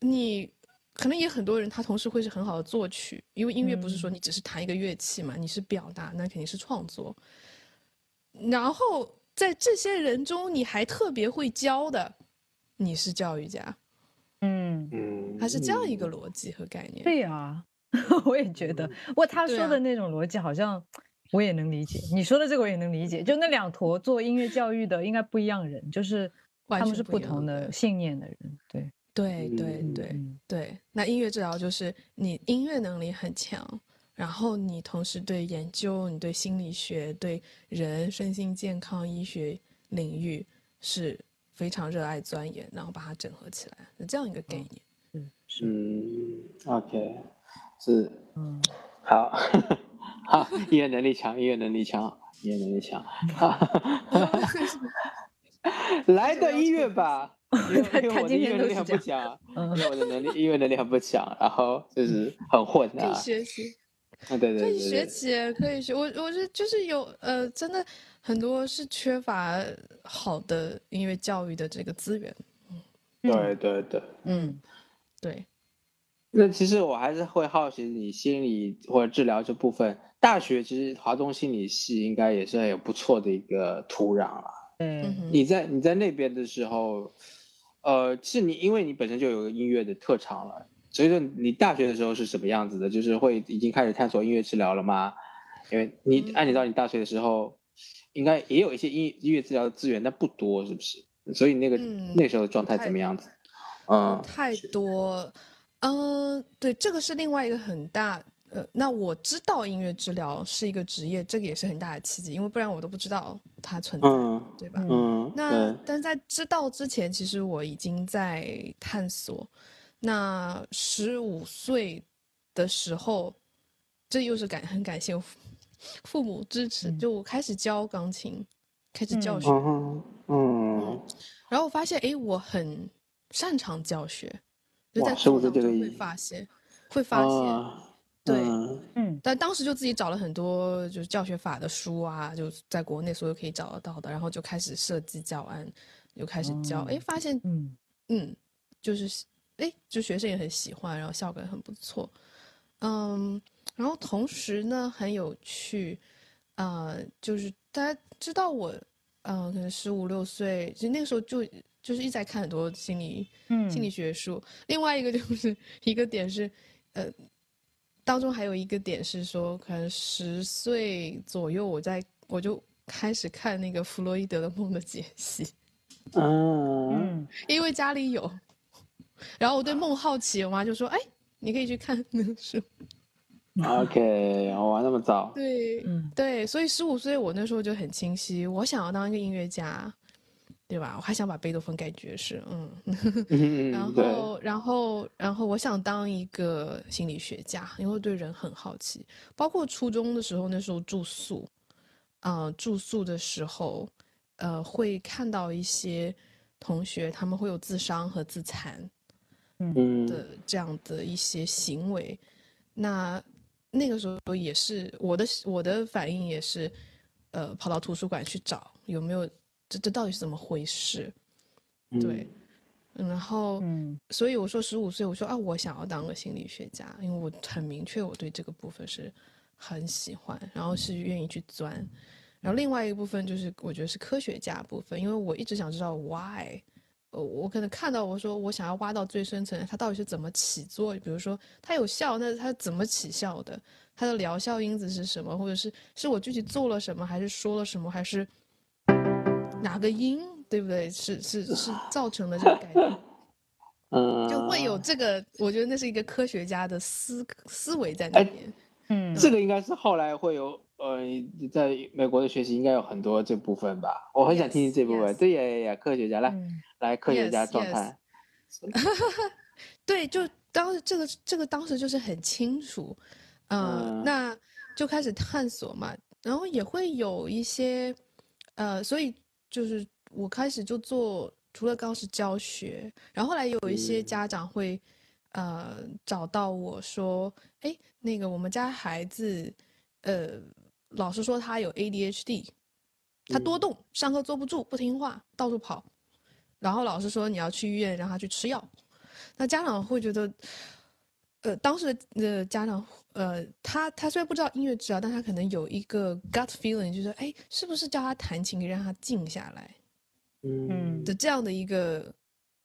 你可能也很多人他同时会是很好的作曲，因为音乐不是说嗯你只是弹一个乐器嘛，你是表达，那肯定是创作。然后在这些人中，你还特别会教的，你是教育家，嗯，嗯，它是这样一个嗯逻辑和概念。对呀，我也觉得，不过他说的那种逻辑好像我也能理解，你说的这个我也能理解。就那两坨做音乐教育的应该不一样人，就是完他们是不同的信念的人。对，对对嗯对。嗯对，那音乐治疗就是你音乐能力很强，然后你同时对研究、你对心理学、对人身心健康医学领域是非常热爱钻研，然后把它整合起来，是这样一个概念。嗯是，嗯，OK，是嗯，好，好，音乐能力强，音乐能力强，音乐能力强，来个音乐吧，因为我的音乐能力很不强，嗯。因为我的能力音乐能力很不强，然后就是很混可以啊，学习，啊对对可以对。对，学习，可以学。我我是就是有呃，真的很多是缺乏好的音乐教育的这个资源。对对对，嗯，对，那其实我还是会好奇你心理或者治疗这部分。大学其实华东心理系应该也是很有不错的一个土壤了。对，你在你在那边的时候，呃，是你因为你本身就有个音乐的特长了，所以说你大学的时候是什么样子的？就是会已经开始探索音乐治疗了吗？因为你按理到你大学的时候，应该也有一些音音乐治疗的资源，但不多，是不是？所以那个那时候的状态怎么样子？嗯，太多。嗯，对，这个是另外一个很大。呃，那我知道音乐治疗是一个职业，这个也是很大的契机，因为不然我都不知道它存在，对吧？嗯，那但在知道之前，其实我已经在探索。那十五岁的时候，这又是感很感谢父 母支持，就我开始教钢琴，开始教学。嗯，然后我发现，哎，我很擅长教学。就在十五岁就会发现，会发现，对，嗯，但当时就自己找了很多就是教学法的书啊，就在国内所有可以找得到的，然后就开始设计教案，就开始教，哎，发现，嗯嗯，就是哎，就学生也很喜欢，然后效果也很不错，嗯，然后同时呢很有趣，啊，就是大家知道我，嗯，可能十五六岁，其实那个时候就。就是一直在看很多心理，嗯，心理学书。另外一个就是一个点是，呃，当中还有一个点是说，可能十岁左右，我在我就开始看那个弗洛伊德的梦的解析，嗯，因为家里有，然后我对梦好奇，我妈就说：“哎，你可以去看那个书。” OK，我玩那么早，对，对，所以十五岁我那时候就很清晰，我想要当一个音乐家。对吧？我还想把贝多芬改爵士，嗯，然后，然后，然后，我想当一个心理学家，因为对人很好奇。包括初中的时候，那时候住宿，啊，住宿的时候，呃，会看到一些同学他们会有自伤和自残，嗯的这样的一些行为。那那个时候也是我的我的反应也是，呃，跑到图书馆去找有没有。这这到底是怎么回事？对，然后，所以我说十五岁，我说啊，我想要当个心理学家，因为我很明确我对这个部分是很喜欢，然后是愿意去钻。然后另外一个部分就是我觉得是科学家部分，因为我一直想知道 why，呃，我可能看到我说我想要挖到最深层，它到底是怎么起作，比如说它有效，那它怎么起效的？它的疗效因子是什么？或者是是我具体做了什么，还是说了什么，还是？哪个因对不对？是是是 造成了这个改变，嗯，就会有这个。我觉得那是一个科学家的思思维在那边。嗯，这个应该是后来会有呃，在美国的学习应该有很多这部分吧。我很想听听这部分。对呀呀呀，科学家来来，科学家状态。对，就当时这个这个当时就是很清楚，嗯，那就开始探索嘛，然后也会有一些呃，所以。就是我开始就做，除了刚是教学，然后后来有一些家长会，呃，找到我说，哎，那个我们家孩子，呃，老师说他有 ADHD，他多动，上课坐不住，不听话，到处跑，然后老师说你要去医院让他去吃药，那家长会觉得，呃，当时的家长。呃，他他虽然不知道音乐治疗，但他可能有一个 gut feeling，就是哎，是不是教他弹琴可以让他静下来，嗯的这样的一个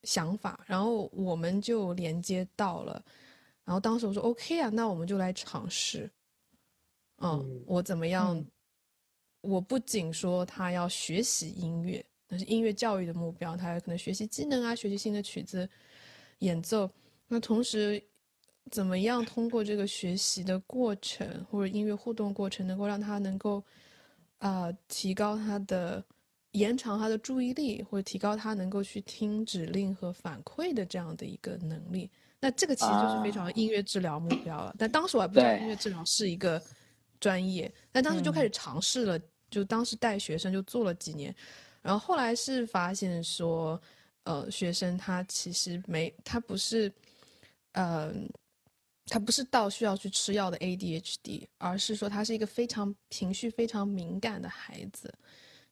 想法，然后我们就连接到了，然后当时我说 OK 啊，那我们就来尝试，嗯，我怎么样？我不仅说他要学习音乐，那是音乐教育的目标，他可能学习技能啊，学习新的曲子演奏，那同时。怎么样通过这个学习的过程或者音乐互动过程，能够让他能够，啊，提高他的延长他的注意力，或者提高他能够去听指令和反馈的这样的一个能力？那这个其实就是非常音乐治疗目标了。但当时我还不知道音乐治疗是一个专业，但当时就开始尝试了，就当时带学生就做了几年，然后后来是发现说，呃，学生他其实没他不是，嗯。他不是到需要去吃药的 ADHD，而是说他是一个非常情绪非常敏感的孩子，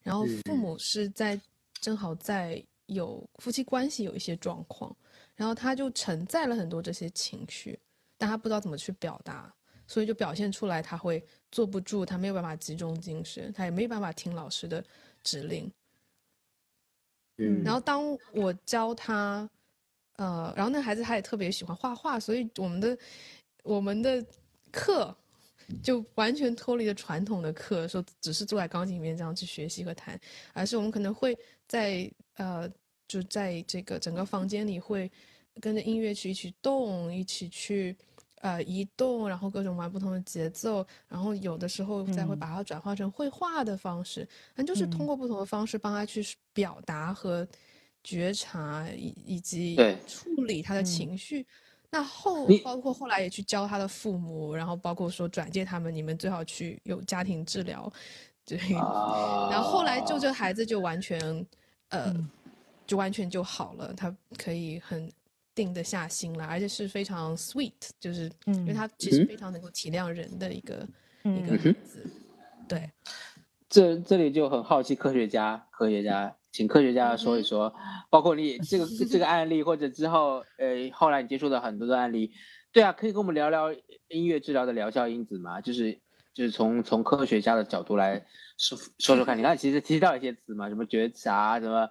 然后父母是在正好在有夫妻关系有一些状况，然后他就承载了很多这些情绪，但他不知道怎么去表达，所以就表现出来他会坐不住，他没有办法集中精神，他也没有办法听老师的指令。嗯，然后当我教他，呃，然后那孩子他也特别喜欢画画，所以我们的我们的课就完全脱离了传统的课，说只是坐在钢琴里面这样去学习和弹，而是我们可能会在呃，就在这个整个房间里会跟着音乐去一起动，一起去呃移动，然后各种玩不同的节奏，然后有的时候再会嗯。把它转化成绘画的方式，那就是通嗯。过不同的方式帮他去表达和觉察以以及处理他的嗯。情绪。那后包括后来也去教他的父母，然后包括说转介他们，你们最好去有家庭治疗，对。啊，然后后来就这孩子就完全，呃，嗯就完全就好了，他可以很定得下心来，而且是非常 sweet，就是因为嗯他其实嗯非常能够体谅人的一个、一嗯个孩子，对，这这里就很好奇科学家，科学家，请科学家说一说，包括你这个这个案例，或者之后，呃，后来你接触的很多的案例，对啊，可以跟我们聊聊音乐治疗的疗效因子吗？就是就是从从科学家的角度来说说说看。你看，其实提到一些词嘛，什么觉察，什么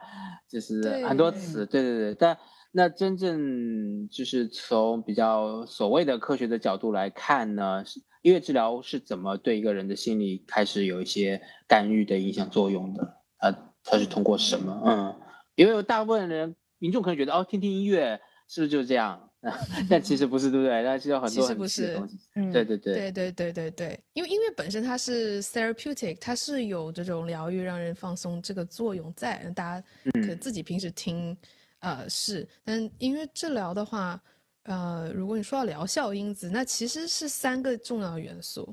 就是很多词，对对对。但那真正就是从比较所谓的科学的角度来看呢，音乐治疗是怎么对一个人的心理开始有一些干预的影响作用的？它它是通过什么？嗯，因为有大部分人民众可能觉得哦，听听音乐是不是就是这样？但其实不是，对不对？那其实有很多很其实不是细的东西。嗯对对对，对对对对对，因为音乐本身它是 therapeutic，它是有这种疗愈、让人放松这个作用在。大家可能自己平时听，呃是，但音乐治疗的话，呃，如果你说到疗效因子，那其实是三个重要元素，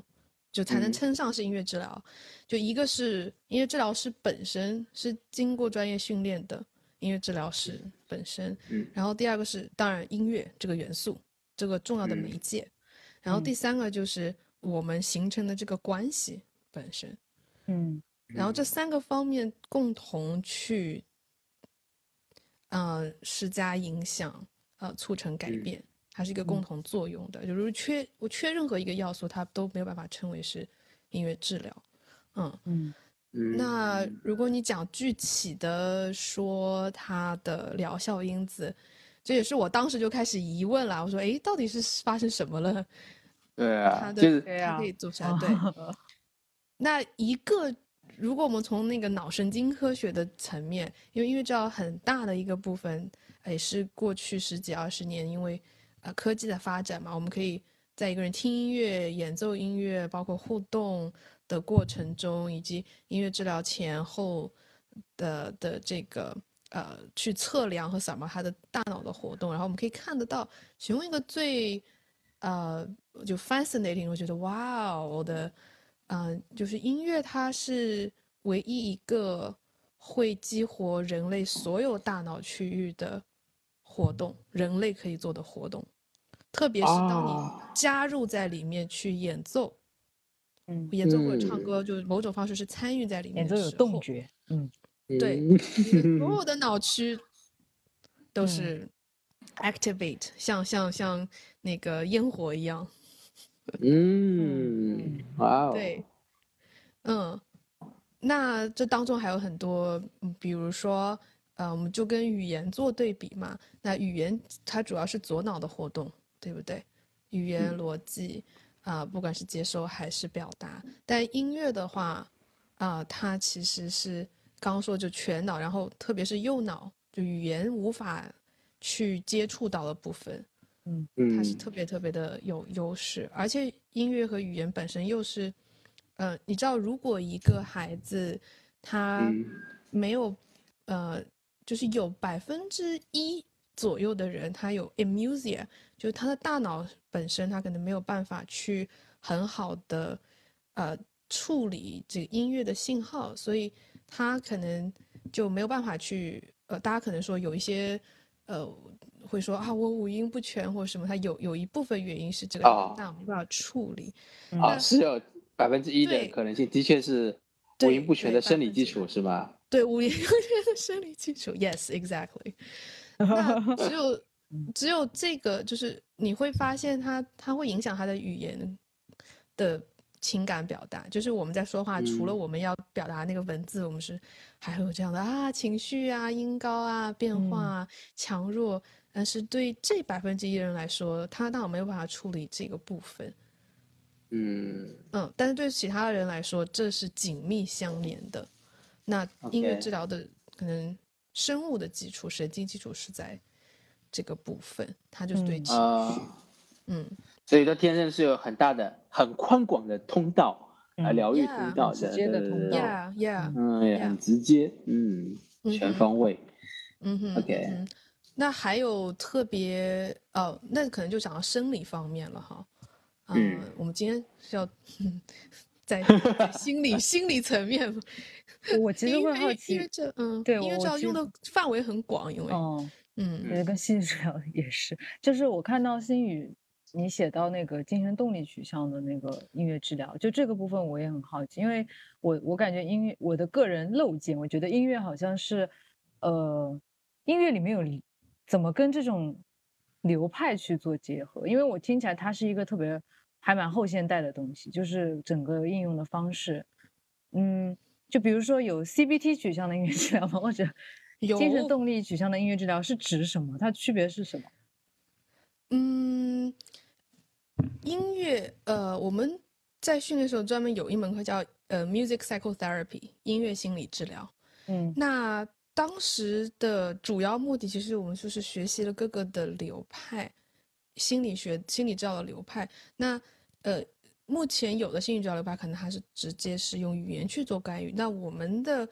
就才能嗯。称上是音乐治疗。就一个是音乐治疗师本身是经过专业训练的音乐治疗师本身，嗯。然后第二个是当然音乐这个元素，这个重要的嗯。媒介。然后第三个就是我们形成的这个关系本身，嗯。然后这三个方面共同去，呃，施加影响，呃，促成改嗯。变，它是一个共同作用的。就是缺我缺任何一个要素，它都没有办法称为是音乐治疗。嗯，嗯嗯，那如果你讲具体的说它的疗效因子，这也是我当时就开始疑问了。我说，哎，到底是发生什么了？对它啊，的就是对啊它可以做出来。对，那一个，如果我们从那个脑神经科学的层面，因为音乐治疗很大的一个部分，也是过去十几二十年，因为呃科技的发展嘛，我们可以在一个人听音乐、演奏音乐，包括互动的过程中，以及音乐治疗前后的的这个呃去测量和扫描他的大脑的活动，然后我们可以看得到，其中一个最呃就 fascinating，我觉得哇哦我的。嗯，就是音乐，它是唯一一个会激活人类所有大脑区域的活动，人类可以做的活动，特别是当你哦加入在里面去演奏，嗯，演奏或者唱嗯。歌，就是某种方式是参与在里面演奏有动觉，嗯。对所有的脑区都嗯。是 activate，像像像那个烟火一样。嗯，哇哦，对，嗯，那这当中还有很多，嗯比如说，呃，我们就跟语言做对比嘛。那语言它主要是左脑的活动，对不对？语言嗯逻辑啊、不管是接收还是表达。但音乐的话，啊、它其实是刚刚说就全脑，然后特别是右脑，就语言无法去接触到的部分，嗯它是嗯特别特别的有优势，而且音乐和语言本身又是，呃，你知道，如果一个孩子他嗯没有，呃，就是有百分之一左右的人他有 amusia，就是他的大脑本身他可能没有办法去很好的呃处理这个音乐的信号，所以他可能就没有办法去，呃，大家可能说有一些，呃。会说啊，我五音不全或者什么，他有有一部分原因是这个哦大脑没办法处理。嗯啊，是有百分之一的可能性，的确是五音不全的生理基础是吧？对，五音不全的生理基础，yes，exactly。那只有只有这个，就是你会发现他他会影响他的语言的情感表达。就是我们在说话，除了嗯我们要表达那个文字，我们是还会有这样的啊情绪啊、音高啊、变化啊、强弱。但是对这百分之一的人来说，他当我没有办法处理这个部分。嗯嗯，但是对其他的人来说，这是紧密相连的。那音乐治疗的可能生物的基础、神经基础是在这个部分，它就是对嗯。情绪，嗯。所以说天生是有很大的、很宽广的通道来嗯疗愈通道很直接的通道。Yeah, yeah，嗯，很直接，嗯，全方位。嗯哼 OK 嗯那还有特别哦，那可能就讲到生理方面了哈。嗯。我们今天是要嗯在在 心理心理层面，我其实会好奇因为，这嗯，对因为我其实这样用的范围很广，因为哦，嗯我觉得跟心理治疗也是，就是我看到心语你写到那个精神动力取向的那个音乐治疗，就这个部分我也很好奇，因为我我感觉音乐我的个人漏见，我觉得音乐好像是，呃，音乐里面有怎么跟这种流派去做结合，因为我听起来它是一个特别还蛮后现代的东西，就是整个应用的方式，嗯，就比如说有 CBT 取向的音乐治疗吗？或者精神动力取向的音乐治疗是指什么？它区别是什么？嗯，音乐，呃，我们在训练的时候专门有一门课叫呃 music psychotherapy 音乐心理治疗。嗯那当时的主要目的，其实我们就是学习了各个的流派，心理学、心理治疗的流派。那呃，目前有的心理治疗流派可能还是直接是用语言去做干预。那我们的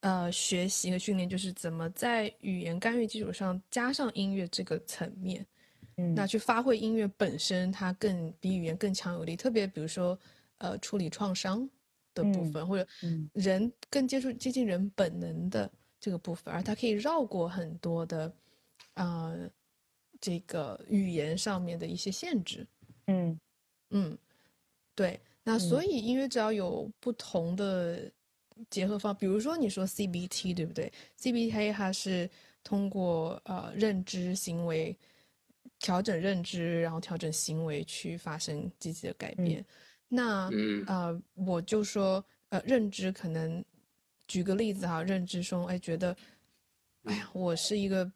呃学习和训练就是怎么在语言干预基础上加上音乐这个层面。嗯那去发挥音乐本身，它更比语言更强有力。特别比如说，呃，处理创伤的部嗯分，或者嗯人更接触接近人本能的这个部分，而它可以绕过很多的，呃，这个语言上面的一些限制。嗯嗯，对。那所嗯以音乐只要有不同的结合方，比如说你说 CBT 对不对？CBT 它是通过呃认知行为调整认知，然后调整行为去发生积极的改变。那嗯呃，我就说呃认知可能举个例子哈，认知说哎觉得，哎呀我是一个。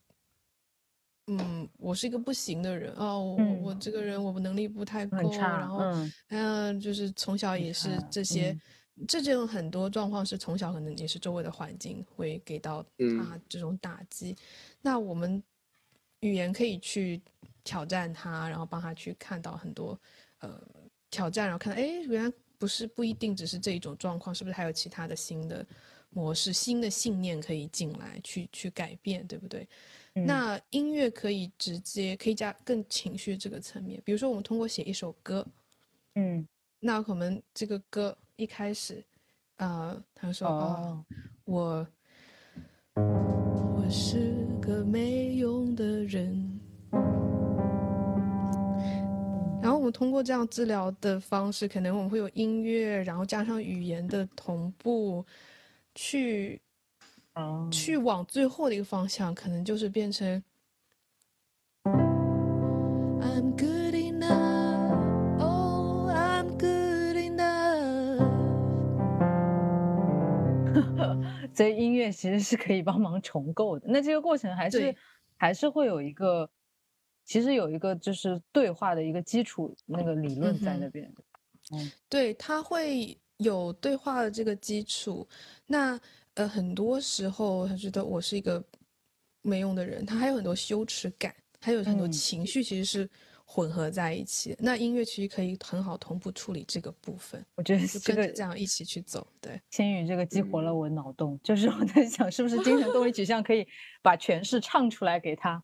嗯，我是一个不行的人。哦，我嗯。我这个人我能力不太够，很差然后嗯。嗯，就是从小也是这些嗯，这种很多状况是从小可能也是周围的环境会给到嗯。他这种打击。那我们语言可以去挑战他，然后帮他去看到很多呃挑战，然后看到哎，原来不是不一定只是这一种状况，是不是还有其他的新的模式、新的信念可以进来去去改变，对不对？嗯。那音乐可以直接可以加更情绪这个层面，比如说我们通过写一首歌，嗯。那可能这个歌一开始，呃，他说哦哦我我是个没用的人。然后我们通过这样治疗的方式，可能我们会有音乐，然后加上语言的同步，去哦去往最后的一个方向，可能就是变成 I'm good enough, oh I'm good enough。所以音乐其实是可以帮忙重构的。那这个过程还是还是会有一个，其实有一个就是对话的一个基础那个理论在那边嗯。对，他会有对话的这个基础。那呃，很多时候他觉得我是一个没用的人，他还有很多羞耻感，还有很多嗯情绪其实是混合在一起的。那音乐其实可以很好同步处理这个部分，我觉得就这个跟着这样一起去走。对，千羽这个激活了嗯我脑洞，就是我在想，是不是精神动力取向可以把诠释唱出来给他？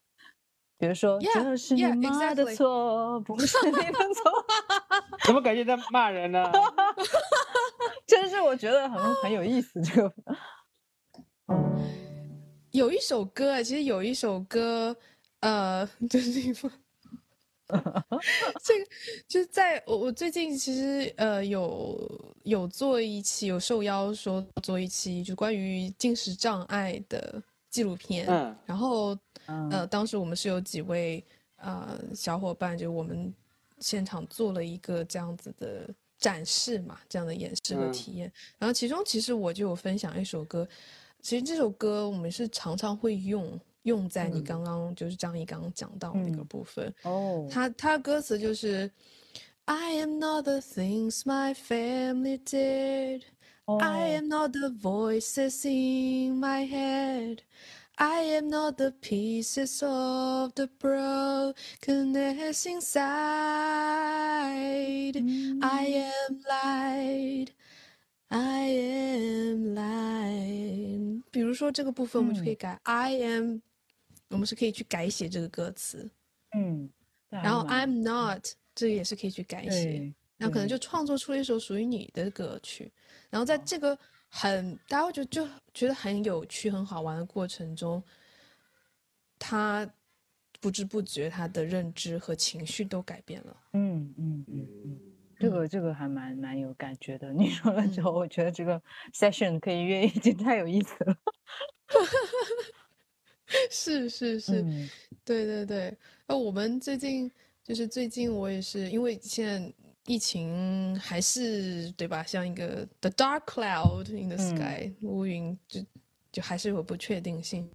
比如说 Yeah, 这是你妈的 exactly. 错，不是你的错。怎么感觉在骂人呢？真是我觉得很很有意思，这个。有一首歌啊，其实有一首歌，呃，就是 这个就是在我我最近其实呃有有做一期有受邀说做一期就关于进食障碍的纪录片，嗯。然后嗯呃，当时我们是有几位呃小伙伴，就我们现场做了一个这样子的展示嘛，这样的演示和嗯。体验。然后其中其实我就有分享一首歌，其实这首歌我们是常常会用用在你嗯刚刚就是张毅刚刚讲到那个嗯部分。哦，他他歌词就是 I am not the things my family did. 哦 I am not the voices in my head. I am not the pieces of the brokenness inside. I am light. I am light. 比如说这个部分，我们就可以改、I am，我们是可以去改写这个歌词。嗯，然后 I'm not，这个也是可以去改写。对，然后可能就创作出了一首属于你的歌曲，然后在这个很大家会觉得就觉得很有趣、很好玩的过程中，他不知不觉他的认知和情绪都改变了。嗯嗯嗯嗯，这个这个还蛮蛮有感觉的。你说了之后，我觉得这个 session 可以约，已经太有意思了。是 是是，嗯对对对。那我们最近就是最近我也是因为现在疫情还是对吧，像一个 the dark cloud in the 嗯 sky，、乌云就就还是有不确定性。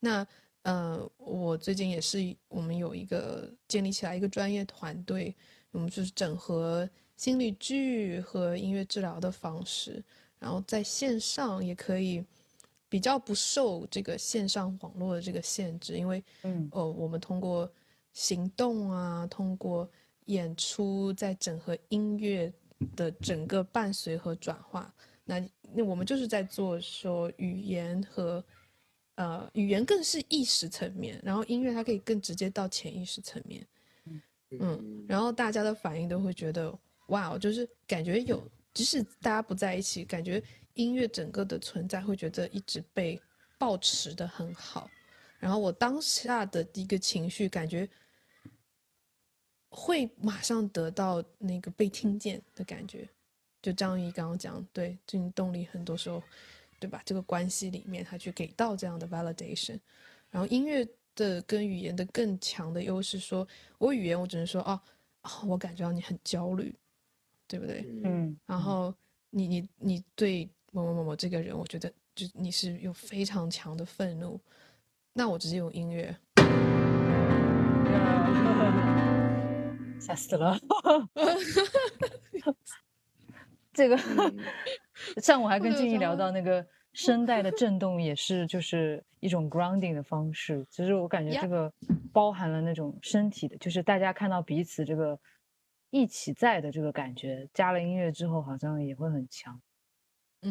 那呃，我最近也是我们有一个建立起来一个专业团队，我们就是整合心理剧和音乐治疗的方式，然后在线上也可以比较不受这个线上网络的这个限制，因为嗯呃，我们通过行动啊，通过演出，在整合音乐的整个伴随和转化。那那我们就是在做说语言和呃语言更是意识层面，然后音乐它可以更直接到潜意识层面。嗯，然后大家的反应都会觉得哇哦，就是感觉有，即使大家不在一起，感觉音乐整个的存在会觉得一直被保持的很好。然后我当下的一个情绪感觉会马上得到那个被听见的感觉。就张怡刚刚讲，对，这种动力很多时候，对吧？这个关系里面，他去给到这样的 validation，然后音乐的跟语言的更强的优势说，我语言我只能说哦，哦我感觉到你很焦虑，对不对？嗯，然后你你你对某某某某这个人，我觉得就你是有非常强的愤怒，那我直接用音乐，吓死了。这个嗯上午还跟静怡聊到那个声带的震动，也是就是一种 grounding 的方式。其实我感觉这个包含了那种身体的，就是大家看到彼此这个一起在的这个感觉，加了音乐之后好像也会很强，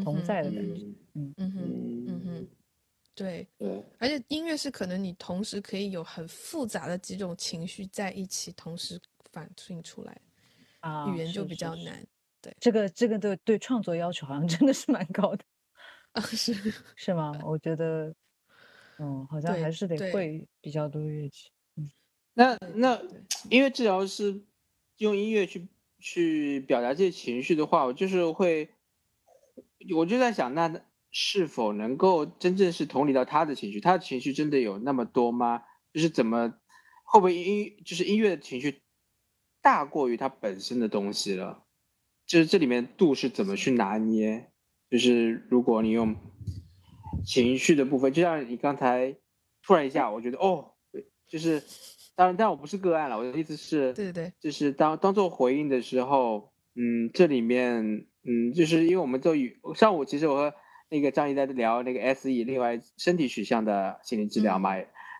同在的感觉。嗯嗯哼嗯哼，对，对，而且音乐是可能你同时可以有很复杂的几种情绪在一起同时反映出来，啊，语言就是比是是较难对这个这个对对创作要求好像真的是蛮高的，啊，是，是吗？我觉得，嗯，好像还是得会比较多乐器。嗯那那音乐治疗师用音乐去去表达这些情绪的话，我就是会，我就在想，那是否能够真正是同理到他的情绪？他的情绪真的有那么多吗？就是怎么会不会音就是音乐的情绪大过于它本身的东西了？就是这里面度是怎么去拿捏？就是如果你用情绪的部分，就像你刚才突然一下，我觉得哦，就是当然，但我不是个案了。我的意思是，对对对，就是当当做回应的时候，嗯，这里面，嗯，就是因为我们做与上午其实我和那个张怡在聊那个 SE，另外身体取向的心理治疗嘛。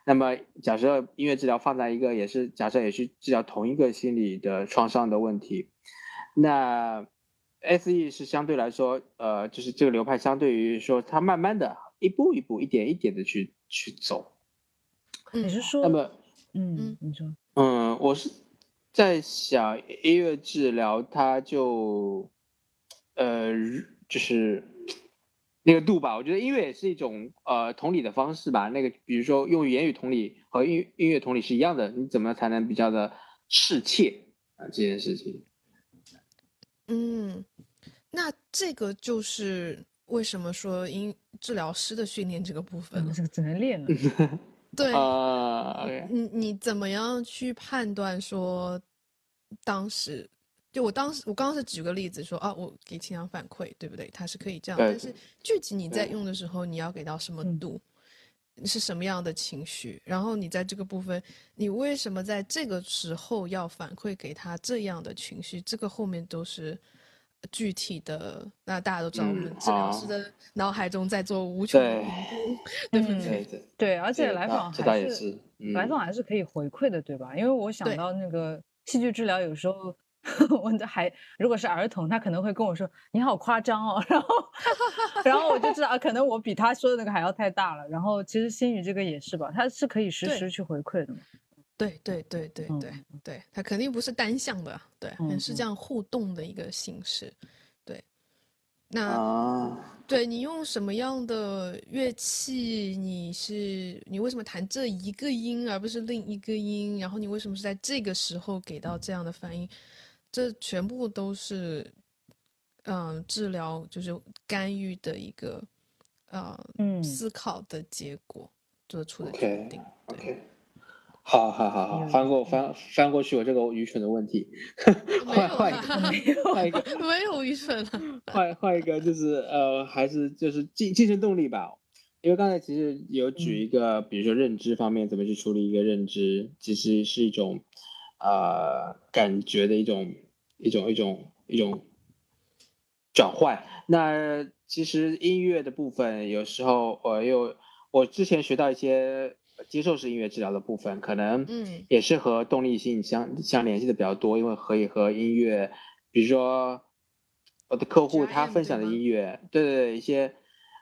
那么假设音乐治疗放在一个也是假设也是治疗同一个心理的创伤的问题，那 SE 是相对来说，呃，就是这个流派相对于说它慢慢的一步一步、一点一点的去去走。嗯你是说，那么嗯嗯，你说，嗯，我是在想音乐治疗，它就呃，就是那个度吧。我觉得音乐也是一种呃同理的方式吧。那个比如说用言语同理和音音乐同理是一样的，你怎么才能比较的适切啊这件事情？嗯，那这个就是为什么说音治疗师的训练这个部分嗯，，这个只能练了。对，你你怎么样去判断说，当时就我当时我刚刚是举个例子说啊，我给清阳反馈，对不对？他是可以这样，但是具体你在用的时候，你要给到什么嗯度，是什么样的情绪，然后你在这个部分，你为什么在这个时候要反馈给他这样的情绪？这个后面都是。具体的，那大家都知道，我们嗯治疗师的脑海中在做无穷的对，对不嗯对？对对，而且来访还是是，嗯来访还是可以回馈的，对吧？因为我想到那个戏剧治疗，有时候 我的还如果是儿童，他可能会跟我说你好夸张哦，然后 然后我就知道啊，可能我比他说的那个还要太大了。然后其实心语这个也是吧，它是可以实时去回馈的嘛。对对对对嗯对对，它肯定不是单向的，对，嗯是这样互动的一个形式，对。那啊，对你用什么样的乐器？你是你为什么弹这一个音而不是另一个音？然后你为什么是在这个时候给到这样的反应？这全部都是，嗯，治疗就是干预的一个，呃，嗯思考的结果做出的决定。对好好好好，翻过翻翻过去我这个愚蠢的问题，没有换换一啊个换一个。没有愚蠢了。换换一个就是呃还是就是竞精神动力吧，因为刚才其实有举一个，比如说认知方面怎么去处理一个认知，其实是一种呃感觉的一种一种一种一种转换。那其实音乐的部分，有时候我又我之前学到一些接受式音乐治疗的部分，可能嗯也是和动力性相相联系的比较多，因为可以和音乐，比如说我的客户他分享的音乐，对对对，一些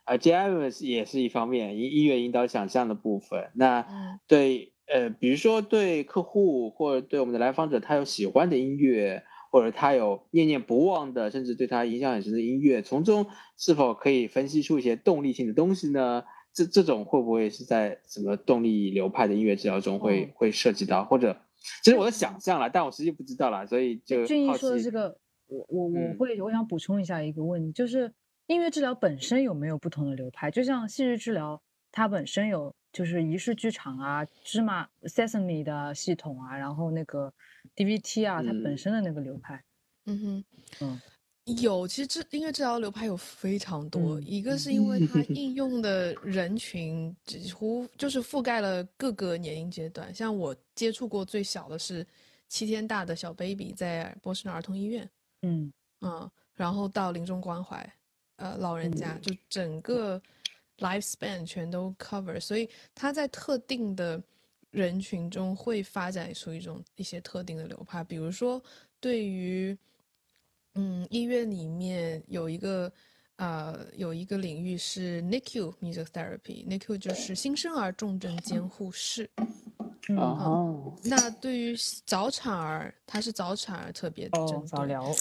啊 JIM 也是一方面，音音乐引导想象的部分。那嗯对呃，比如说对客户或者对我们的来访者，他有喜欢的音乐，或者他有念念不忘的，甚至对他影响很深的音乐，从中是否可以分析出一些动力性的东西呢？这这种会不会是在什么动力流派的音乐治疗中会、哦会涉及到？或者这是我的想象了，但我实际不知道啦，所以就好俊逸说的这个，我我我嗯会我想补充一下一个问题，就是音乐治疗本身有没有不同的流派？就像戏剧治疗，它本身有就是仪式剧场啊、芝麻 Sesame 的系统啊，然后那个 DVT 啊，它本嗯身的那个流派，嗯哼。嗯有，其实这音乐治疗流派有非常多，嗯一个是因为它应用。的人群几乎就是覆盖了各个年龄阶段。像我接触过最小的是七天大的小 baby，在波士顿儿童医院，嗯。嗯，然后到临终关怀，呃，老人家就。整个 lifespan 全都 cover，所以它在特定的人群中会发展出一种一些特定的流派，比如说对于，嗯，医院里面有一个。呃，有一个领域是 NICU music therapy，NICU 就是新生儿重症监护室。嗯哦，那对于早产儿，它是早产儿特别针哦，对。早疗，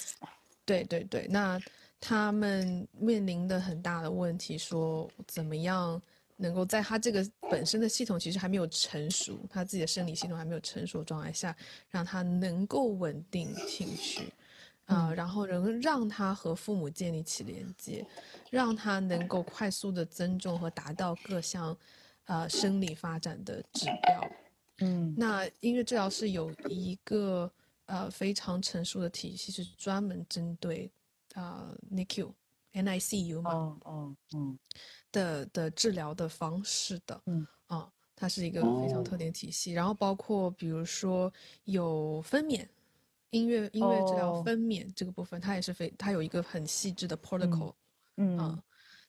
对对对，那他们面临的很大的问题，说怎么样能够在他这个本身的系统其实还没有成熟，他自己的生理系统还没有成熟的状态下，让他能够稳定情绪，啊、然后能让他和父母建立起连接，让他能够快速的增重和达到各项呃生理发展的指标。嗯。那音乐治疗是有一个呃非常成熟的体系，是专门针对啊、呃 NICU、NICU 嘛哦哦嗯。的的治疗的方式的，嗯。啊，它是一个非常特定体系。然后包括比如说有分娩，音乐音乐治疗哦分娩这个部分，它也是非它有一个很细致的 protocol。嗯啊，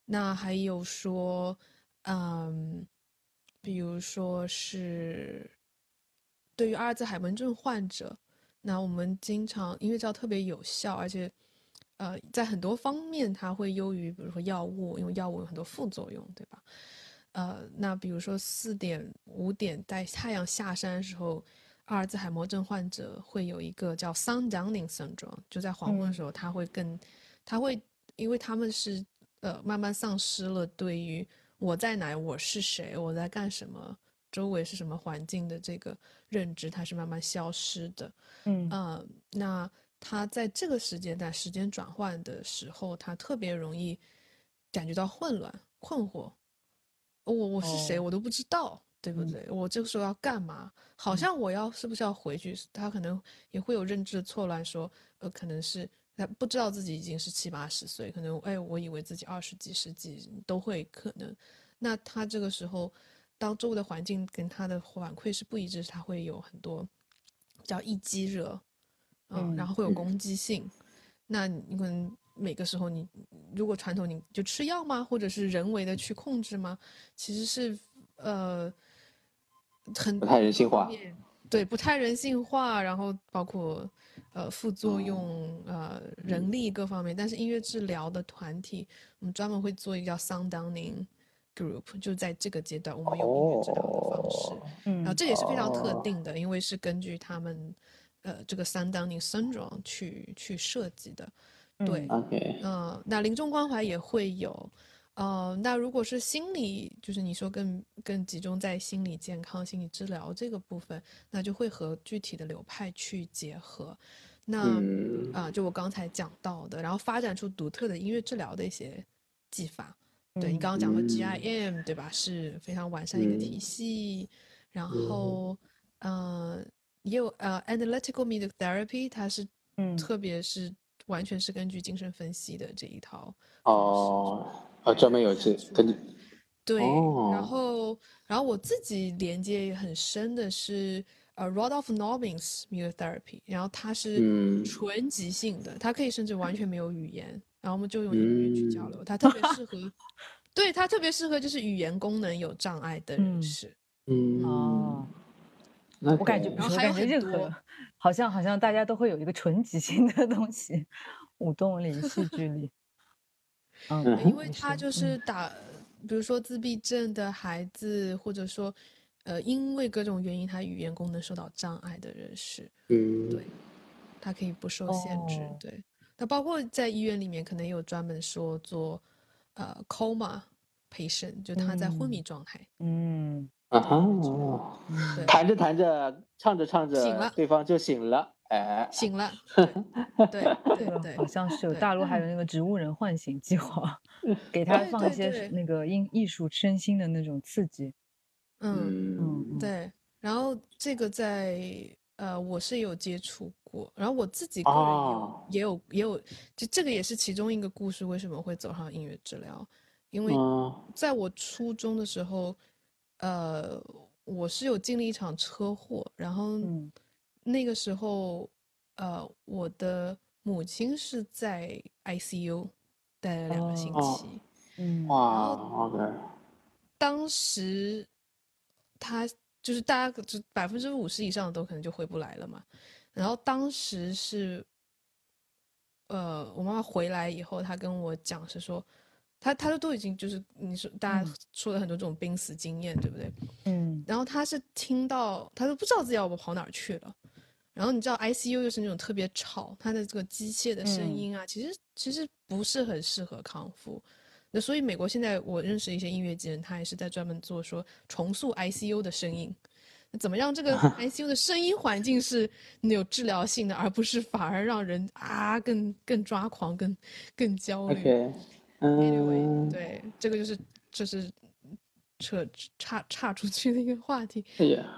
那还有说，嗯，比如说是对于阿尔兹海默症患者，那我们经常音乐治疗特别有效，而且呃，在很多方面它会优于比如说药物，因为药物有很多副作用，对吧？呃，那比如说四点五点在太阳下山的时候，阿尔兹海默症患者会有一个叫 sundowning syndrome，就在黄昏的嗯时候，他会更，他会因为他们是呃慢慢丧失了对于我在哪，我是谁，我在干什么，周围是什么环境的这个认知，它是慢慢消失的。嗯呃，那他在这个时间段时间转换的时候，他特别容易感觉到混乱、困惑。我我是谁，哦我都不知道，对不嗯对？我这个时候要干嘛？好像我要是不是要回去？他可能也会有认知的错乱，说呃，可能是他不知道自己已经是七八十岁，可能哎，我以为自己二十几、十几都会可能。那他这个时候，当周围的环境跟他的反馈是不一致，他会有很多叫易激热，嗯，然嗯后会有攻击性。那你可能每个时候你如果传统你就吃药吗？或者是人为的去控制吗？其实是呃很不太人性化对，不太人性化，然后包括呃副作用、呃人力各方面。但是音乐治疗的团体，我们专门会做一个叫 Sound Downing Group，就在这个阶段，我们用音乐治疗的方式。嗯然后这也是非常特哦定的，因为是根据他们呃这个 Sound Downing Syndrome 去去设计的。对，嗯，那临终关怀也会有，呃，那如果是心理，就是你说更更集中在心理健康、心理治疗这个部分，那就会和具体的流派去结合。那嗯啊、就我刚才讲到的，然后发展出独特的音乐治疗的一些技法。对你嗯刚刚讲的嗯 GIM，对吧？是非常完善一个体嗯系。然后，呃，也有呃 analytical music therapy，它是嗯特别是完全是根据精神分析的这一套。哦，啊，专门有这根据，对，然哦后，然后我自己连接也很深的是，呃，Rodolph Nobbins music therapy，然后它是嗯纯即兴的，它可以甚至完全没有语言，然后我们就用音乐去交嗯流，它特别适合，对，它特别适合就是语言功能有障碍的人嗯士。嗯，哦，我感觉，然后我还有很感觉任何多好像好像大家都会有一个纯即兴的东西，舞动里、戏剧里。嗯，因为他就是打，比如说自闭症的孩子，或者说，呃，因为各种原因他语言功能受到障碍的人士，嗯，对，他可以不受限制。哦对，那包括在医院里面，可能有专门说做呃 coma patient，就他在昏迷嗯状态。嗯啊哈，对，弹着弹着，唱着唱着醒了，对方就醒了，哎，醒了。对对对好，像是有大陆还有那个植物人唤醒计划，给他对放一些那个音艺术身心的那种刺激。嗯。嗯，对，然后这个在呃，我是有接触过，然后我自己个人也有、哦也有也有，就这个也是其中一个故事，为什么会走上音乐治疗？因为嗯在我初中的时候，呃，我是有经历一场车祸，然后嗯那个时候，呃，我的母亲是在 ICU 待了两个星哦期。嗯哇，OK，当时他就是大家就百分之五十以上的都可能就回不来了嘛。然后当时是，呃，我妈妈回来以后，她跟我讲是说，她她都已经就是你说大家嗯说了很多这种濒死经验，对不对？嗯然后她是听到，她都不知道自己要跑哪儿去了。然后你知道 ICU 又是那种特别吵，它的这个机械的声嗯音啊，其实其实不是很适合康复。那所以美国现在我认识一些音乐节人，他也是在专门做说重塑 ICU 的声音，那怎么让这个 ICU 的声音环境是有治疗性的，而不是反而让人啊更更抓狂、更更焦虑。OK，Anyway，嗯，对，这个就是就是扯岔岔出去的一个话题。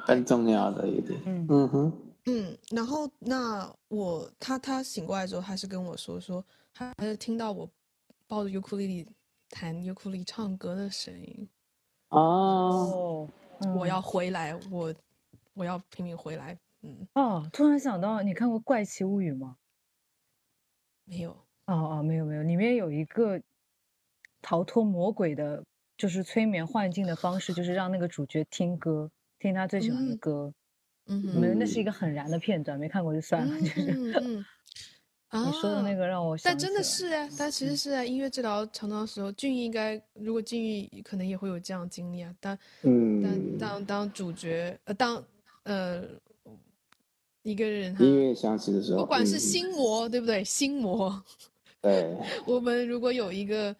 很重要的一点，嗯嗯哼，嗯，然后那我他他醒过来之后，他是跟我说说，他是听到我抱着尤克里里弹尤克里里唱歌的声音，哦，哦，我嗯要回来，我我要拼命回来。嗯，哦，突然想到，你看过《怪奇物语》吗？没有，哦哦，没有没有，里面有一个逃脱魔鬼的，就是催眠幻境的方式，就是让那个主角听歌，听他最喜欢的嗯歌。嗯没有，那是一个很燃的片段，没看过就算了。嗯就是嗯嗯，你说的那啊个让我想但真的是啊，但其实是在音乐治疗常常的时候，俊逸应该如果俊逸可能也会有这样经历啊。当当嗯，当当主角呃当呃一个人他音乐响起的时候，不管是嗯。心魔对不对？心魔，对，我们如果有一个，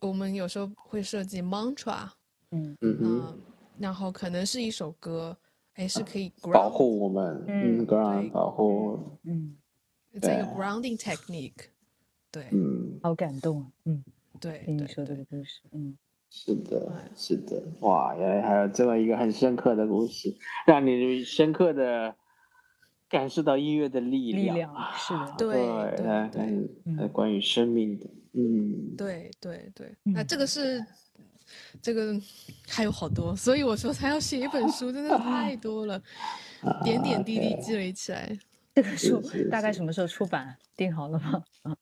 我们有时候会设计 mantra，嗯。嗯，然后可能是一首歌，哎，是可以保护我们，嗯嗯，ground 保护，嗯，这个 grounding technique，对，嗯，好感动啊。嗯对，听你说这个故事，嗯，是的哎，是的，哇，原来还有这么一个很深刻的故事，让你深刻的感受到音乐的力力量。量是的，对对，关于生命的，嗯，对对对，那嗯这个是这个还有好多，所以我说他要写一本书，真的太多了，点点滴滴积累起来。这个书大概什么时候出版？定好了吗？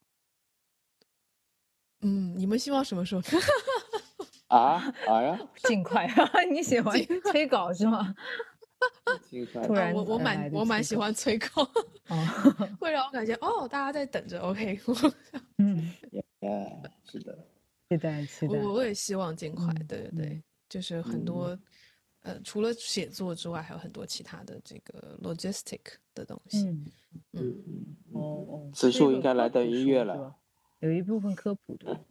嗯，你们希望什么时候？啊，啊呀，尽快，你喜欢催稿是吗？尽快突然啊我我蛮我蛮喜欢催稿，哦，会让我感觉哦，大家在等着。OK，我嗯，耶，是的，期待期待，我我也希望尽快。嗯对对对嗯，就是很多呃，除了写作之外，还有很多其他的这个 logistic 的东西。嗯，嗯嗯哦此处应该来到音乐了，有一部分科普的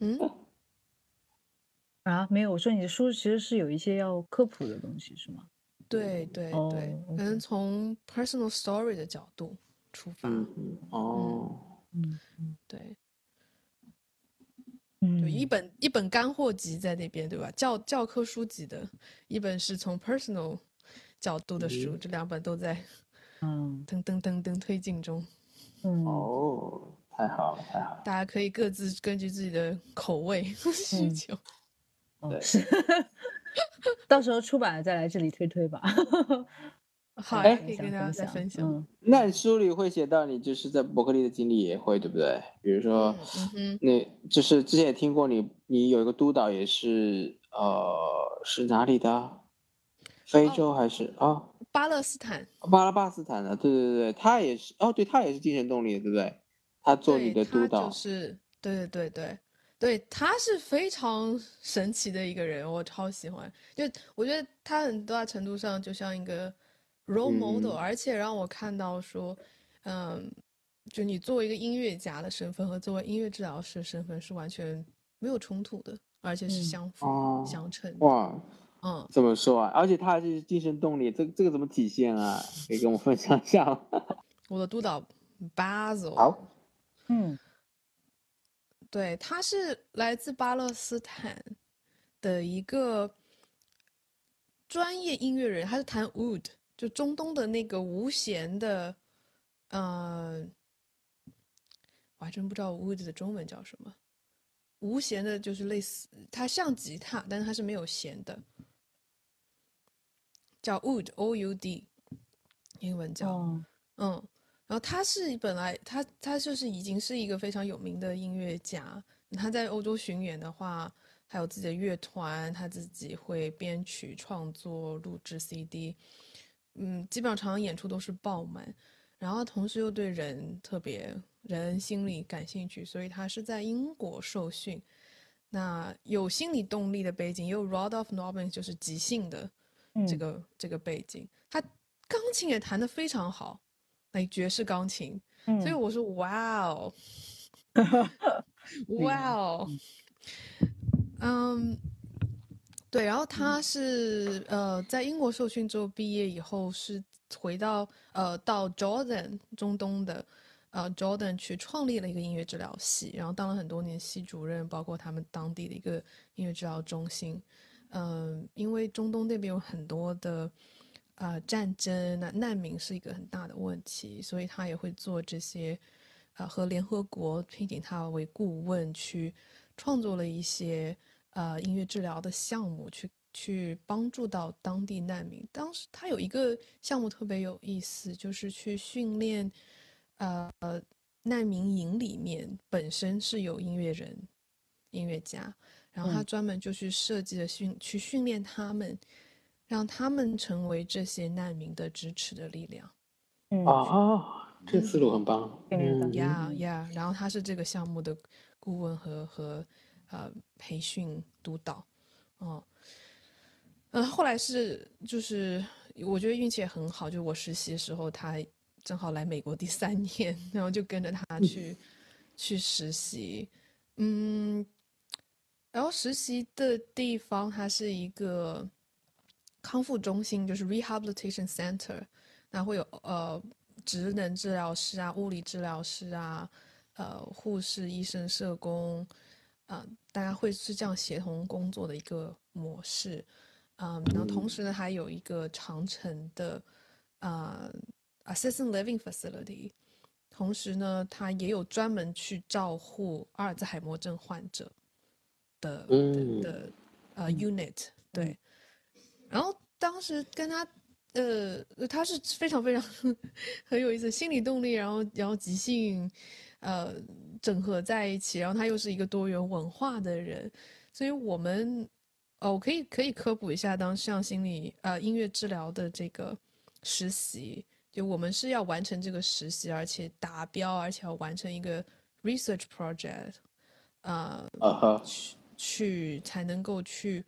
嗯，啊，没有，我说你的书其实是有一些要科普的东西是吗？对对哦对，可能从 personal story 的角度出发。嗯嗯，哦，嗯嗯对，嗯，就一本一本干货集在那边，对吧？教教科书级的，一本是从 personal 角度的书，这两本都在嗯噔噔噔噔推进中。嗯哦，太好了，太好了，大家可以各自根据自己的口味需嗯求。对哦是，到时候出版了再来这里推推吧。好，哎可以跟大家再分享。嗯那你书里会写到你就是在伯克利的经历也会对不对？比如说，嗯哼，那就是之前也听过你，你有一个督导也是呃是哪里的？非洲还是啊、巴勒斯坦，巴勒巴斯坦的？对对对，他也是哦，对他也是精神动力的，对不对？他做你的督导，就是对对对对对，他是非常神奇的一个人，我超喜欢。就我觉得他很大程度上就像一个 role model，、嗯而且让我看到说，嗯，就你作为一个音乐家的身份和作为音乐治疗师的身份是完全没有冲突的，而且是嗯相辅、哦相成的。哇，嗯，怎么说啊？而且他还是精神动力，这这个怎么体现啊？可以跟我分享一下吗？我的督导 Basil，好，嗯对，他是来自巴勒斯坦的一个专业音乐人，他是弹 oud，就中东的那个无弦的，呃，我还真不知道 wood 的中文叫什么。无弦的，就是类似，它像吉他，但是它是没有弦的，叫 wood，o u d，英文叫。哦嗯，然后他是本来他他就是已经是一个非常有名的音乐家，他在欧洲巡演的话，还有自己的乐团，他自己会编曲、创作、录制 CD，嗯，基本上常常演出都是爆满，然后同时又对人特别人心理感兴趣，所以他是在英国受训。那有心理动力的背景，也有 Rodolph Nobbins 就是即兴的这嗯个、这个背景，他钢琴也弹得非常好，来爵士钢琴，所以嗯我说哇哦，哇哦，嗯，对，然后他是呃在英国受训之后毕业以后是回到呃到 Jordan 中东的呃 Jordan 去创立了一个音乐治疗系，然后当了很多年系主任，包括他们当地的一个音乐治疗中心。嗯，因为中东那边有很多的呃战争啊难民是一个很大的问题，所以他也会做这些呃和联合国聘请他为顾问去创作了一些呃音乐治疗的项目，去去帮助到当地难民。当时他有一个项目特别有意思，就是去训练呃难民营里面本身是有音乐人、音乐家。然后他嗯专门就去设计了训去训练他们，让他们成为这些难民的支持的力量。嗯哦哦，这个思路很棒。嗯呀呀，然后他是这个项目的顾问和和呃培训督导，哦，嗯、后来是就是我觉得运气也很好，就我实习的时候他正好来美国第三年，然后就跟着他去、去实习，嗯，然后实习的地方它是一个康复中心，就是 rehabilitation center，那会有呃职能治疗师啊、物理治疗师啊、呃护士、医生、社工，呃，大家会是这样协同工作的一个模式，嗯，然后同时呢，还有一个长城的呃 assistant living facility，同时呢，它也有专门去照护阿尔兹海默症患者的的的呃 unit，对，然后当时跟他。呃，他是非常非常 很有意思，心理动力，然后然后即兴，呃，整合在一起，然后他又是一个多元文化的人，所以我们哦，我可以可以科普一下，当像心理呃音乐治疗的这个实习，就我们是要完成这个实习，而且达标，而且要完成一个 research project，呃，去去才能够去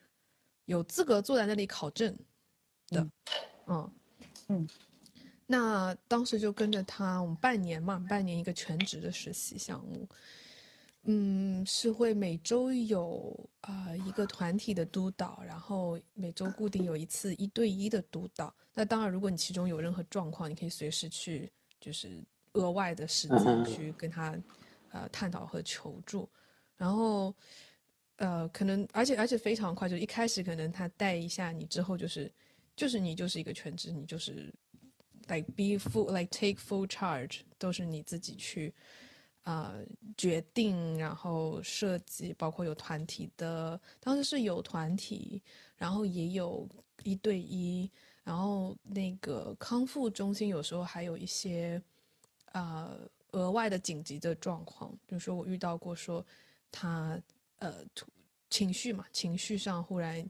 有资格坐在那里考证的。嗯。嗯，那当时就跟着他，我们半年嘛，半年一个全职的实习项目，嗯，是会每周有啊一个团体的督导，然后每周固定有一次一对一的督导。那当然，如果你其中有任何状况，你可以随时去，就是额外的时间去跟他呃探讨和求助。然后呃，可能而且而且非常快，就一开始可能他带一下你，之后就是。就是你就是一个全职，你就是，like be full like take full charge，都是你自己去，啊决定，然后设计，包括有团体的，当时是有团体，然后也有一对一，然后那个康复中心有时候还有一些，啊额外的紧急的状况，比如说我遇到过说他呃情绪嘛，情绪上忽然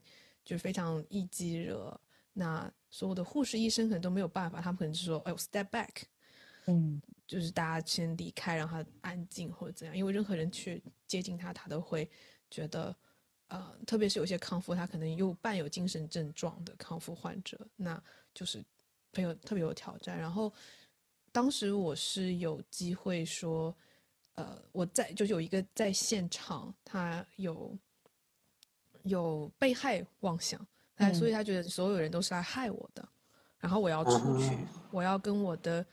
就非常易激惹。那所有的护士、医生可能都没有办法，他们可能就说：“哎，我 step back，嗯，就是大家先离开，让他安静或者怎样。”因为任何人去接近他，他都会觉得，呃，特别是有些康复，他可能又伴有精神症状的康复患者，那就是很有特别有挑战。然后当时我是有机会说，呃，我在就是有一个在现场，他有有被害妄想。哎，所以他觉得所有人都是来害我的，然后我要出去，我要跟我的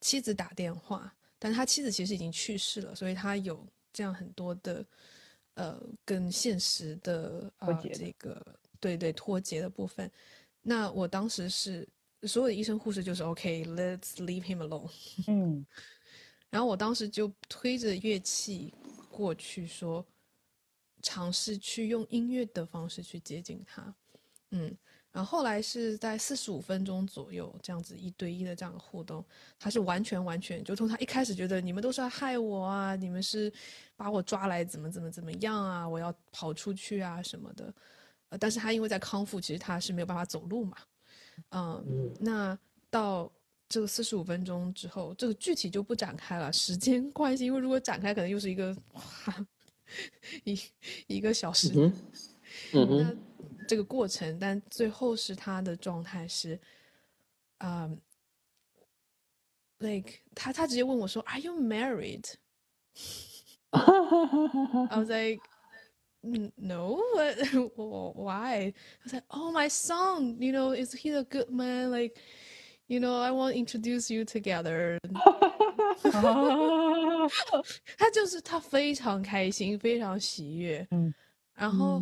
妻子打电话，但他妻子其实已经去世了，所以他有这样很多的呃跟现实的呃这个对对脱节的部分。那我当时是所有的医生护士就是 OK，Let's leave him alone。嗯，然后我当时就推着乐器过去说，尝试去用音乐的方式去接近他。嗯，然后后来是在四十五分钟左右这样子一对一的这样互动，他是完全完全就从他一开始觉得你们都是要害我啊，你们是把我抓来怎么怎么怎么样啊，我要跑出去啊什么的，呃，但是他因为在康复，其实他是没有办法走路嘛，嗯，那到这个四十五分钟之后，这个具体就不展开了，时间 关系，因为如果展开可能又是一个 一一个小时，嗯嗯。这个过程，但最后是他的状态是，啊，like 他他直接问我说，Are you married？I was like, No, why? I was like, Oh, my son, you know, is he a good man? Like, you know, I want to introduce you together. 他就是他非常开心，非常喜悦。嗯。 然后，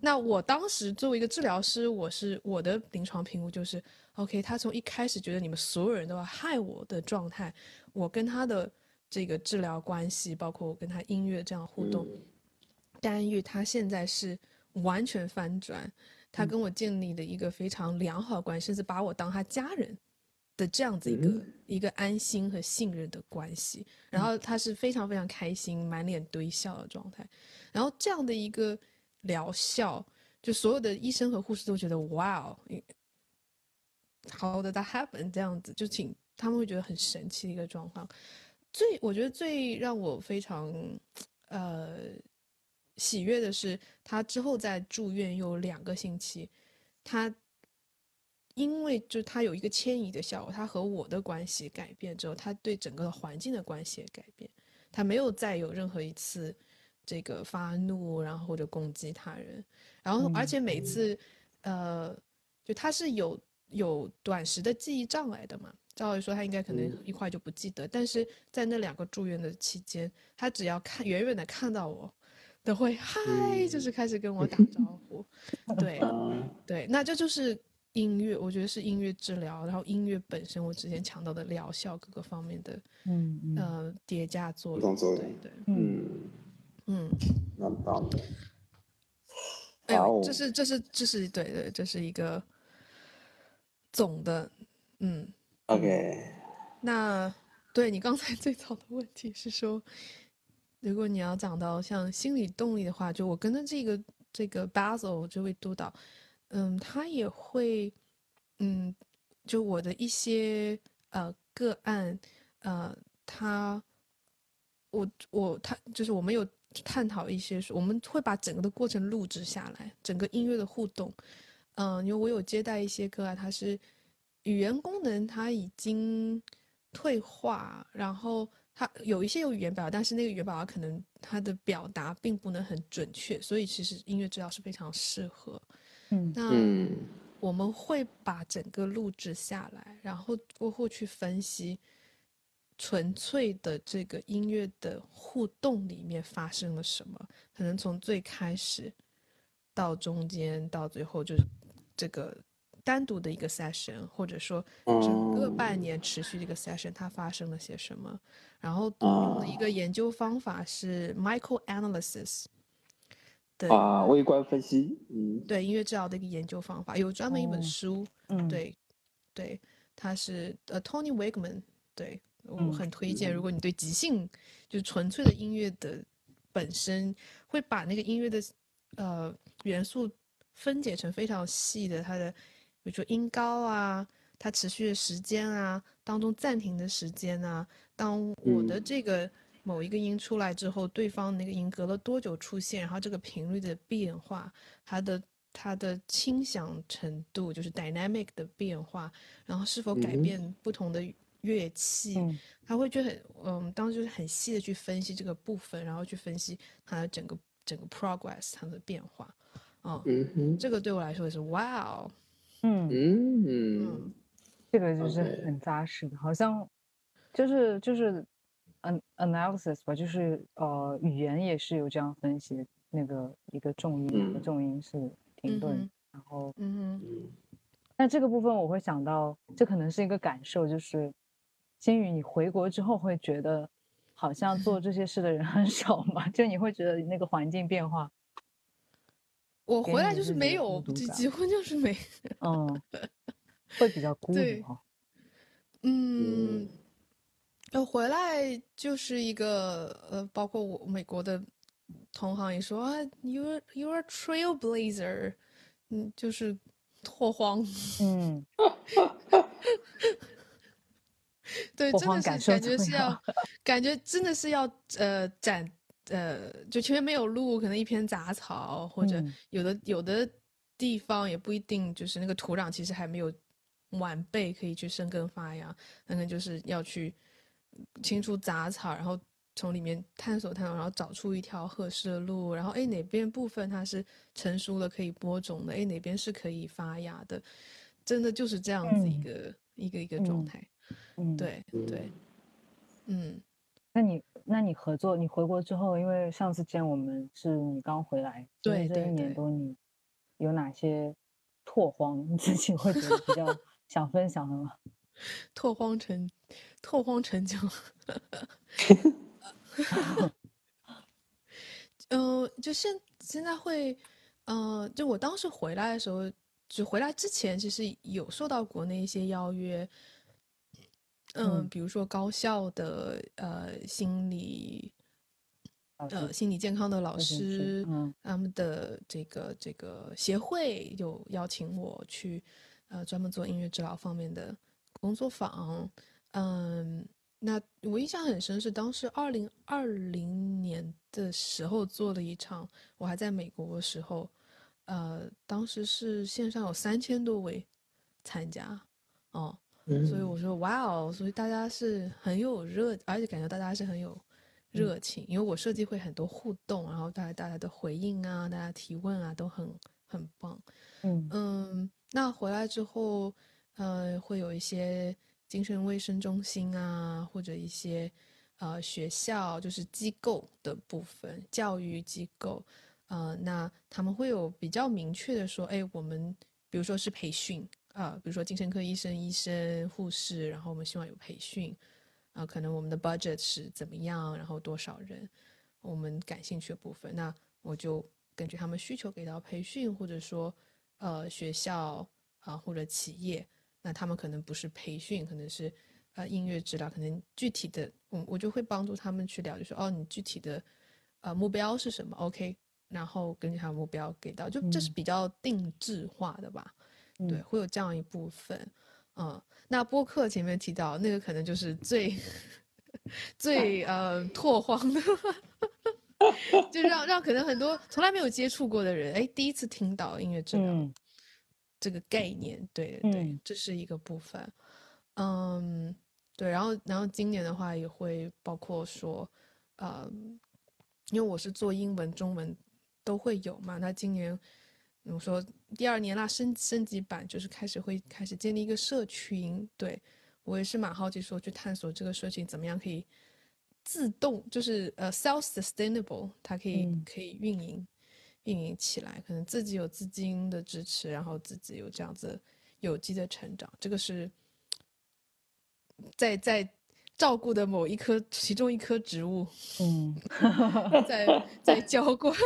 那我当时作为一个治疗师，我是我的临床评估就是，OK，他从一开始觉得你们所有人都要害我的状态，我跟他的这个治疗关系，包括我跟他音乐这样互动，干预他现在是完全翻转，他跟我建立了一个非常良好的关系，甚至把我当他家人的这样子一个一个安心和信任的关系，然后他是非常非常开心，满脸堆笑的状态，然后这样的一个。疗效，就所有的医生和护士都觉得哇哦，How did that happen？这样子就请他们会觉得很神奇的一个状况。最我觉得最让我非常呃喜悦的是，他之后在住院有两个星期，他因为就他有一个迁移的效果，他和我的关系改变之后，他对整个环境的关系也改变，他没有再有任何一次。这个发怒，然后或者攻击他人，然后而且每次，呃，就他是有有短时的记忆障碍的嘛，照理说他应该可能一块就不记得，但是在那两个住院的期间，他只要看远远的看到我，都会嗨，就是开始跟我打招 呼。对嗯。对，那这就是音乐，我觉得是音乐治疗，然后音乐本身，我之前强调的疗效各个方面的嗯嗯。呃叠加作用对对，嗯嗯。哎呦，这是这是这是对对，这是一个总的，嗯。OK，那对你刚才最早的问题是说，如果你要讲到像心理动力的话，就我跟着这个这个 Basil 这位督导，嗯，他也会，嗯，就我的一些呃个案，呃，他，我我他就是我们有探讨一些，我们会把整个的过程录制下来，整个音乐的互动，嗯，因为我有接待一些歌啊，它是。语言功能它已经退化，然后它有一些有语言表达，但是那个语言表达可能它的表达并不能很准确，所以其实音乐治疗是非常适合。嗯那嗯我们会把整个录制下来，然后过后去分析纯粹的这个音乐的互动里面发生了什么，可能从最开始到中间到最后就是这个。单独的一个 session，或者说整个半年持续这个 session，它发生了些什么？然后用的一个研究方法是 micro analysis 的啊，微观分析，嗯，对音乐治疗的一个研究方法，有专门一本书，嗯对对，它是呃 Tony Wigman，对我嗯很推荐，如果你对即兴就是纯粹的音乐的本身，会把那个音乐的呃元素分解成非常细的它的。比如说音高啊，它持续的时间啊，当中暂停的时间啊，当我的这个某一个音出来之后，对方那个音隔了多久出现，然后这个频率的变化，它的它的倾响程度，就是 dynamic 的变化，然后是否改变不同的乐器，嗯。他会觉得很嗯，当时就是很细的去分析这个部分，然后去分析它的整个整个 progress 它的变化，哦，嗯哼，这个对我来说也是哇哦。嗯，嗯。嗯。这个就是很扎实的，好像就是就是 an analysis 吧，就是呃语言也是有这样分析，那个一个重音，一个嗯。重音是停顿，嗯然后嗯哼，嗯。那这个部分我会想到，这可能是一个感受，就是金宇，你回国之后会觉得好像做 这些事的人很少吗？就你会觉得那个环境变化，我回来就是没有，几几乎就是没。嗯，会比较孤对独哈。嗯，我回来就是一个呃，包括我美国的同行也说啊，you're you're trailblazer，嗯，就是拓荒，嗯，对，真的是感觉是要，感觉真的是要呃展呃，就前面没有路，可能一片杂草，或者嗯。有的有的地方也不一定，就是那个土壤其实还没有完备，可以去生根发芽，那能就是要去清除杂草，然后从里面探索探索，然后找出一条合适的路，然后哎哪边部分它是成熟了可以播种的，哎哪边是可以发芽的，真的就是这样子一嗯。个、一个一个状嗯。态。嗯，。对对，嗯那你那你合作，你回国之后，因为上次见我们是你刚回来，其实这一对对对年多你有哪些拓荒，你自己会觉得比较 想分享的吗？拓荒成拓荒成就，呃，就现现在会，呃，就我当时回来的时候，就回来之前，其实有受到国内一些邀约，嗯、嗯比如说高校的呃心理呃心理健康的老师师，嗯他们的这个这个协会有邀请我去，呃，专门做音乐治疗方面的工作坊。嗯，那我印象很深是当时二零二零年的时候做了一场，我还在美国的时候，呃，当时是线上有三千多位参加，哦，所以嗯。我说哇哦，所以大家是很有热，而且感觉大家是很有热情，因为我设计会很多互动，然后大家大家的回应啊，大家提问啊都很很棒。嗯。嗯，那回来之后，呃，会有一些精神卫生中心啊，或者一些呃学校就是机构的部分，教育机构，呃，那他们会有比较明确的说，哎，我们比如说是培训啊、比如说精神科医生、医生、护士，然后我们希望有培训，啊、可能我们的 budget 是怎么样，然后多少人，我们感兴趣的部分，那我就根据他们需求给到培训，或者说呃学校啊、或者企业，那他们可能不是培训，可能是呃音乐治疗，可能具体的我我就会帮助他们去了解说，哦，你具体的呃目标是什么？OK，然后根据他的目标给到，就这是嗯比较定制化的吧。对，嗯会有这样一部分。嗯，那播客前面提到那个可能就是最最呃拓荒的，就让让可能很多从来没有接触过的人，哎，第一次听到音乐治疗嗯这个概念。对对对，嗯这是一个部分。嗯，对，然后然后今年的话也会包括说，呃，因为我是做英文、中文都会有嘛，那今年我说第二年啦，升升级版就是开始会开始建立一个社群，对我也是蛮好奇说去探索这个社群怎么样可以自动，就是呃 self sustainable，它可以、嗯。可以运营运营起来，可能自己有资金的支持，然后自己有这样子有机的成长，这个是在在照顾的某一棵其中一棵植物嗯，在在浇灌。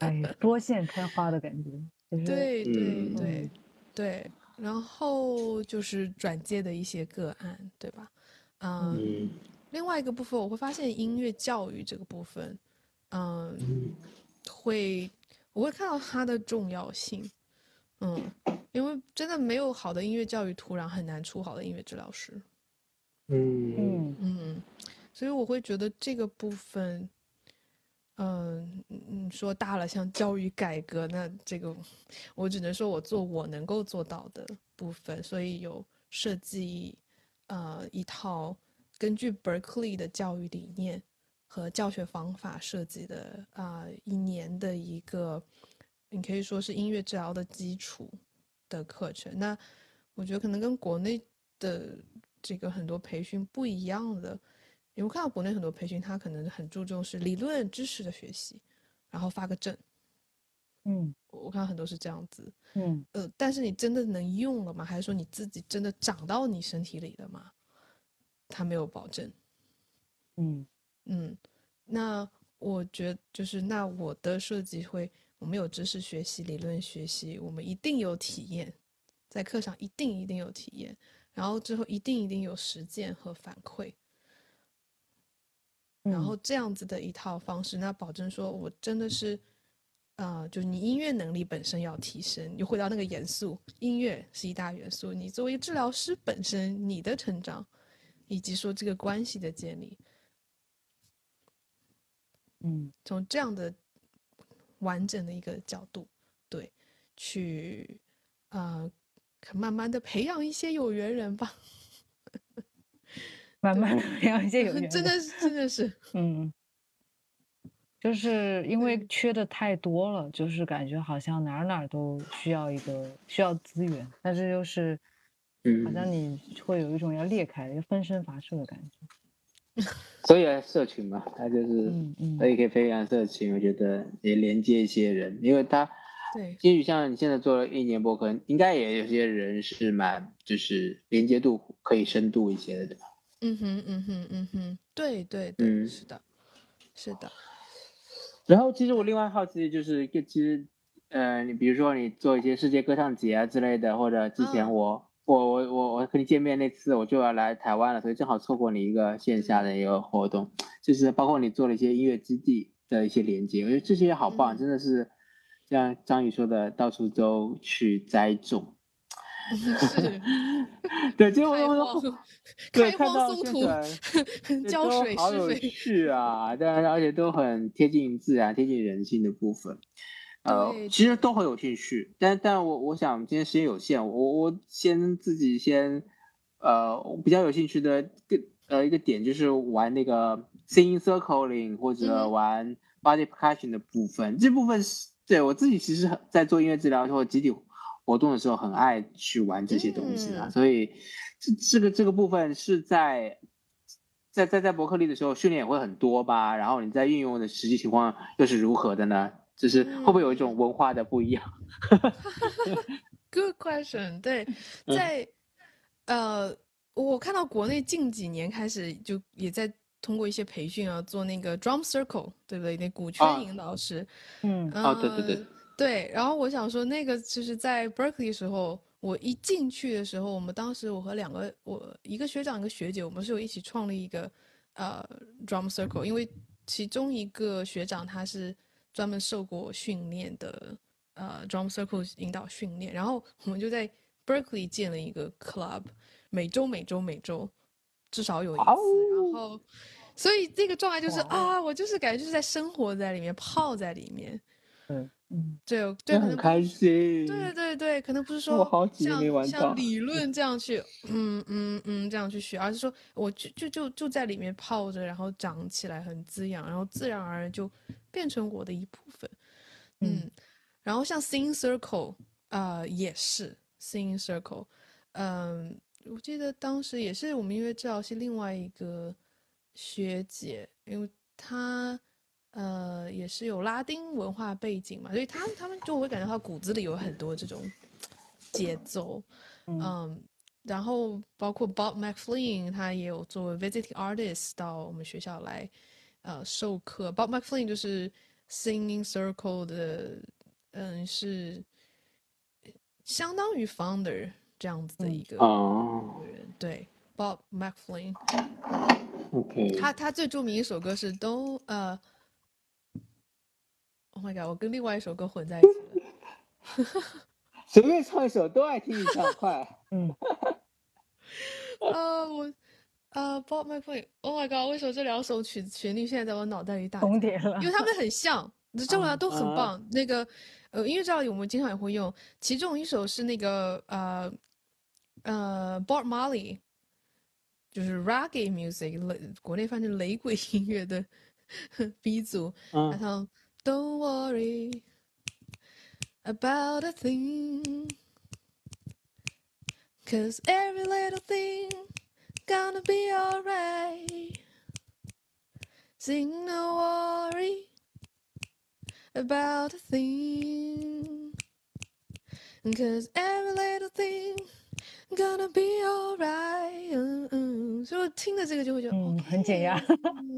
哎，多线开花的感觉，对对嗯对嗯对，然后就是转接的一些个案，对吧？嗯，嗯。另外一个部分我会发现音乐教育这个部分，嗯，嗯会我会看到它的重要性，嗯，因为真的没有好的音乐教育土壤，很难出好的音乐治疗师。嗯嗯。嗯，所以我会觉得这个部分，嗯，你说大了像教育改革，那这个我只能说我做我能够做到的部分，所以有设计呃一套根据 Berkeley 的教育理念和教学方法设计的啊、一年的一个，你可以说是音乐治疗的基础的课程。那我觉得可能跟国内的这个很多培训不一样的，因为我看到国内很多培训，它可能很注重是理论知识的学习，然后发个证。嗯我我看到很多是这样子，嗯呃，但是你真的能用了吗？还是说你自己真的长到你身体里了吗？它没有保证。嗯嗯，那我觉得就是那我的设计会，我们有知识学习、理论学习，我们一定有体验，在课上一定一定有体验，然后之后一定一定有实践和反馈，然嗯后这样子的一套方式，那保证说我真的是，呃，就是你音乐能力本身要提升，又回到那个元素，音乐是一大元素，你作为治疗师本身你的成长，以及说这个关系的建立。嗯从这样的完整的一个角度，对，去呃，可慢慢的培养一些有缘人吧。慢慢的培养一些有缘真的是，真的是，嗯，就是因为缺的太多了，就是感觉好像哪儿哪儿都需要一个需要资源，但是又是嗯好像嗯，你会有一种要裂开、要分身乏术的感觉。所以啊社群嘛，它就是嗯嗯所以可以培养社群，我觉得也连接一些人，因为他对，也许像你现在做了一年播客，应该也有些人是蛮就是连接度可以深度一些的，对吧？嗯哼，嗯哼，嗯哼，对对对，嗯。是的，是的，然后其实我另外好奇的就是，其实呃，你比如说你做一些世界歌唱节啊之类的，或者之前嗯。我、我我我我和你见面那次我就要来台湾了，所以正好错过你一个线下的一个活动，就是包括你做了一些音乐基地的一些连接，我觉得这些好棒，嗯。真的是像张宇说的，到处都去栽种。是 对，结果开我荒说，对，开看到荒松土 浇都好有水施肥，趣啊，但而且都很贴近自然、贴近人性的部分。呃，其实都很有兴趣，但但我我想今天时间有限，我我先自己先，呃，我比较有兴趣的个呃一个点就是玩那个 singing circling 或嗯者玩 body percussion 的部分，这部分是对我自己其实很在做音乐治疗或集体活动的时候很爱去玩这些东西啊，嗯所以这这个这个部分是在在在在伯克利的时候训练也会很多吧？然后你在运用的实际情况又是如何的呢？就是会不会有一种文化的不一样？Good question。对，嗯在呃，我看到国内近几年开始就也在通过一些培训啊，做那个 drum circle，对不对？那鼓啊圈引导师。嗯哦对对对呃对。然后我想说，那个就是在 Berkeley 时候，我一进去的时候，我们当时我和两个我一个学长一个学姐，我们是有一起创立一个呃 drum circle，因为其中一个学长他是专门受过训练的，呃 drum circle 引导训练，然后我们就在 Berkeley 建了一个 club，每周每周每周至少有一次，然后所以这个状态就是啊，我就是感觉就是在生活在里面，泡在里面。对，嗯，对对，很开心。对对对，可能不是说我好几年像没玩到像理 论这样去，嗯嗯嗯这样去学，而是说我就就就就在里面泡着，然后长起来很滋养，然后自然而然就变成我的一部分。嗯嗯，然后像 Sing Circle，呃，也是 Sing Circle，嗯，我记得当时也是我们音乐治疗系另外一个学姐，因为她呃也是有拉丁文化背景嘛，所以他他们就会感觉到骨子里有很多这种节奏，嗯嗯，然后包括 Bob McFlynn，他也有作为 visiting artist 到我们学校来呃授课。Bob McFlynn 就是 Singing Circle 的，嗯，是相当于 founder 这样子的一个哦人。对，Bob McFlynn，，OK，他他最著名一首歌是 Don't 呃，Oh my god，我跟另外一首歌混在一起了。随便唱一首都爱听你唱，快。嗯，啊，我啊，Bob McFlynn，Oh my god，为什么这两首曲子旋律现在在我脑袋里打重叠了因为他们很像，这两个都很啊棒。那个呃，音乐教里我们经常也会用，其中一首是那个呃呃 Bob Marley，就是 Reggae music，雷国内翻成雷鬼音乐的鼻祖，他嗯，唱 Don't worry about a thing, cause every little thing gonna be alright. Sing no worry about a thing, cause every little thing gonna be alright. 嗯嗯，所以我听了这个就会觉得，嗯很解压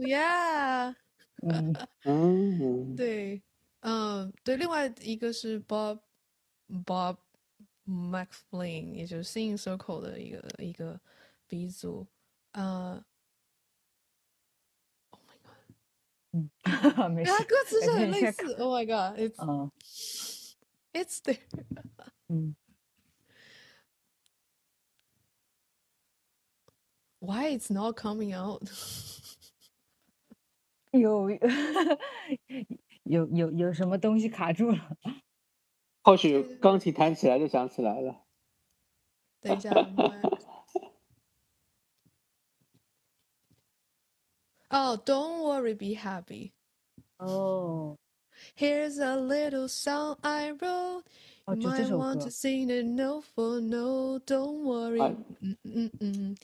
Yeah。 嗯嗯，对，嗯，对，另外一个是 Bob Bob McFlynn，也就是 Singing Circle 的一个一个鼻祖，呃，Oh my god，嗯，没事因为它，歌词是很类似，Oh my god，it's 嗯 it's there，嗯 why it's not coming out？有有有有什么东西卡住了？或许钢琴弹起来就想起来了。等一下，哦，Don't worry, be happy。哦 Here's a little song I wrote. 哦，You 就这 might want to，sing it note for note. Don't worry. 啊 Mm, mm, mm.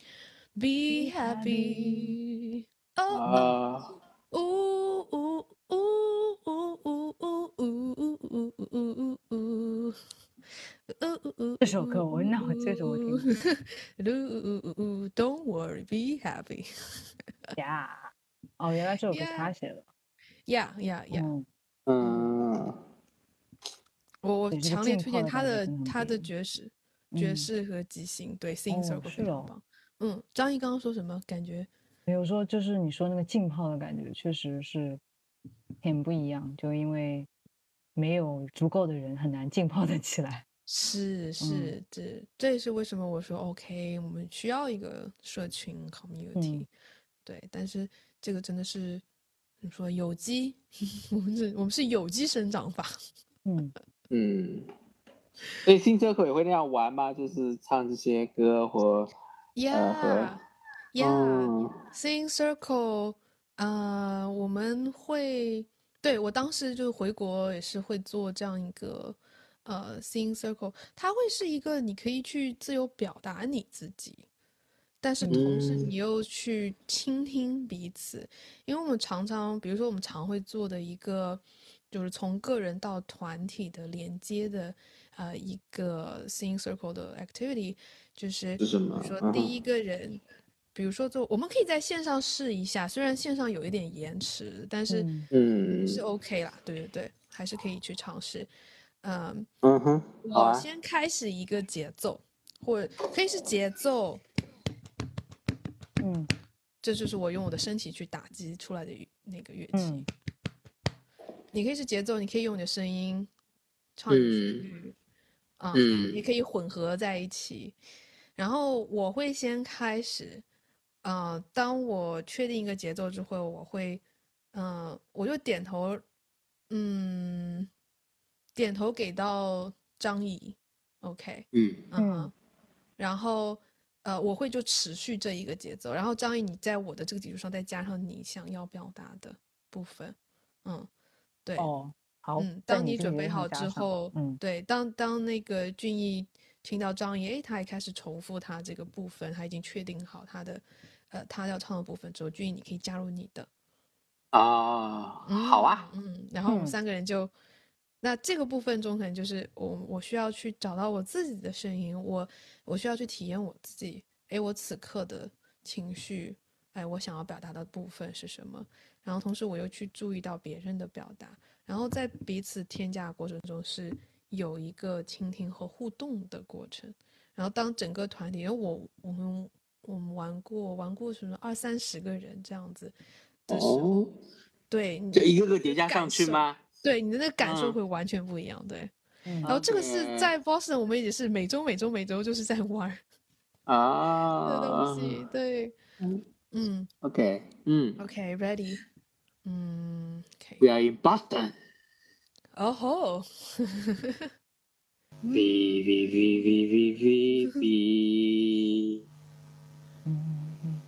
Be happy. Oh, 呜呜呜呜呜呜呜呜呜呜呜呜。呃呃呃，这首歌我那我这首我听。呜呜呜呜，Don't worry, be happy。呀，哦，原来这首歌他写的。呀呀呀！嗯，我我强烈推荐他的他的爵士爵士和即兴，对，Sing Circle 非常棒。嗯，张毅刚刚说什么？感觉比如说，就是你说那个浸泡的感觉，确实是很不一样，就因为没有足够的人，很难浸泡的起来。是是，这这也是为什么我说 OK，我们需要一个社群 community，、嗯对，但是这个真的是你说有机，我们是我们是有机生长法。嗯，嗯，所以新车口也会那样玩吗？就是唱这些歌或 Yeah, yeah, 嗯 Sing Circle，呃，我们会，对，我当时就回国也是会做这样一个呃 Sing Circle，它会是一个你可以去自由表达你自己，但是同时嗯。你又去倾听彼此，因为我们常常，比如说我们常会做的一个，就是从个人到团体的连接的，呃，一个 sing circle 的 activity，就是比如说？第一个人，比如说做，我们可以在线上试一下，虽然线上有一点延迟，但是嗯嗯是 OK 啦，对对对，还是可以去尝试。嗯，嗯哼，我先开始一个节奏，或者可以是节奏，嗯这就是我用我的身体去打击出来的那个乐器。嗯你可以是节奏，你可以用你的声音唱一句啊、嗯也可以混合在一起。然后我会先开始，呃，当我确定一个节奏之后，我会，嗯、我就点头，嗯，点头给到张怡，OK，嗯嗯，然后呃，我会就持续这一个节奏，然后张毅，你在我的这个基础上再加上你想要表达的部分，嗯，对，哦，好，嗯，当你准备好之后，嗯对，当当那个俊逸听到张毅，诶，他也开始重复他这个部分，他已经确定好他的呃他要唱的部分之后，俊逸你可以加入你的，哦，好啊，嗯，嗯然后我们嗯三个人就，那这个部分中可能就是我我需要去找到我自己的声音，我我需要去体验我自己，哎，我此刻的情绪，哎，我想要表达的部分是什么？然后同时我又去注意到别人的表达，然后在彼此添加的过程中是有一个倾听和互动的过程。然后当整个团体，因为我我们我们玩过玩过什么二三十个人这样子的时候，哦，对，你就一个个叠加上去吗？对你的那个感受嗯会完全不一样，对。嗯然后这个是在 Boston，我们也是每周每周每周就是在玩啊的啊东西，对，嗯嗯，OK，嗯，OK，ready，嗯，OK，，We are in Boston。哦吼，V V V V V V V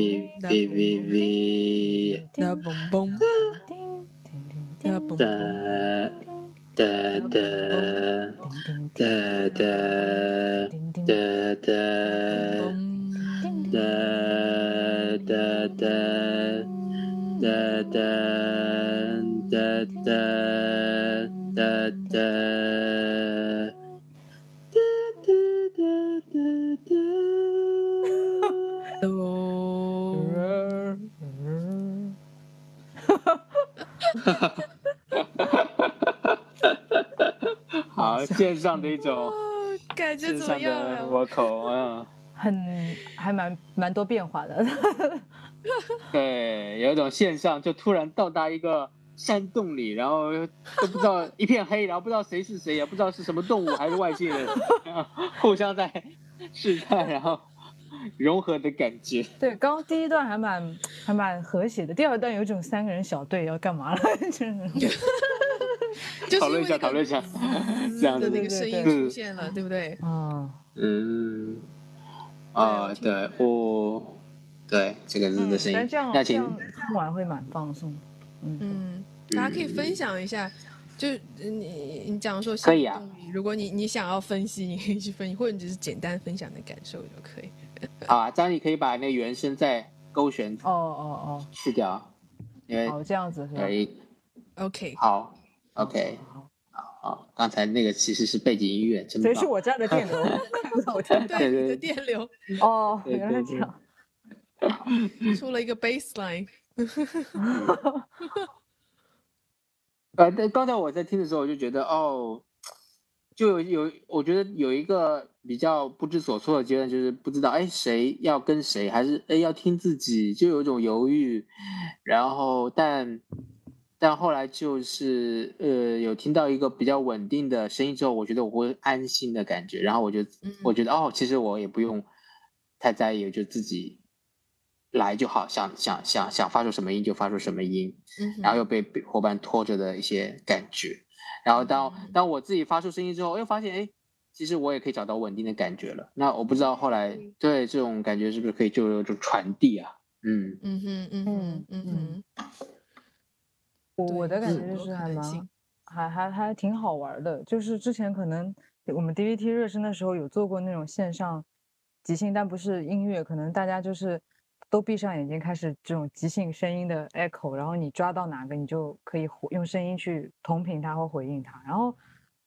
vi vi vi vi da bom bom da bom da. Da da da da. Da da da. Da da da da da da. Da da da da da. Da 好，线上的一种哦，感觉怎么样的啊？vocal，嗯，很还蛮蛮多变化的。对，有一种线上就突然到达一个山洞里，然后都不知道一片黑，然后不知道谁是谁，也不知道是什么动物还是外星人，互相在试探，然后融合的感觉。对，刚刚第一段还蛮还蛮和谐的，第二段有一种三个人小队要干嘛了，真的。就是讨论一下，讨论一下，滋这样子的那个声音出现了，对不对？嗯，嗯，啊，对，哦，对，这个字的声音但这样，那请这样听完会蛮放松。嗯，嗯，大家可以分享一下，就呃你你讲说可以啊如果你你想要分析，你可以去分析，或者你只是简单分享你的感受就可以。好 啊，这样你可以把那个原声再勾选哦哦哦。去掉，因为哦，好，这样子是吧？有？一 OK，好，OK，好，刚才那个其实是背景音乐，真棒谁是。我家的电流？我听到对，你的电流。哦，对原来对对。这样。出了一个 baseline，呃，但刚才我在听的时候，我就觉得哦，就有有，我觉得有一个比较不知所措的阶段，就是不知道哎谁要跟谁，还是哎要听自己，就有一种犹豫。然后但但后来就是呃有听到一个比较稳定的声音之后，我觉得我会安心的感觉。然后我就嗯我觉得哦，其实我也不用太在意，就自己来就好，想想想想发出什么音就发出什么音，嗯，然后又被被伙伴拖着的一些感觉。然后当嗯当我自己发出声音之后，又发现哎，其实我也可以找到稳定的感觉了。那我不知道后来嗯对这种感觉是不是可以就就传递啊？嗯嗯哼，嗯哼，嗯哼，我我的感觉就是还蛮还还还挺好玩儿的，就是之前可能我们 DVT 热身的时候有做过那种线上即兴，但不是音乐，可能大家就是都闭上眼睛开始这种即兴声音的 echo，然后你抓到哪个你就可以回用声音去同频它或回应它，然后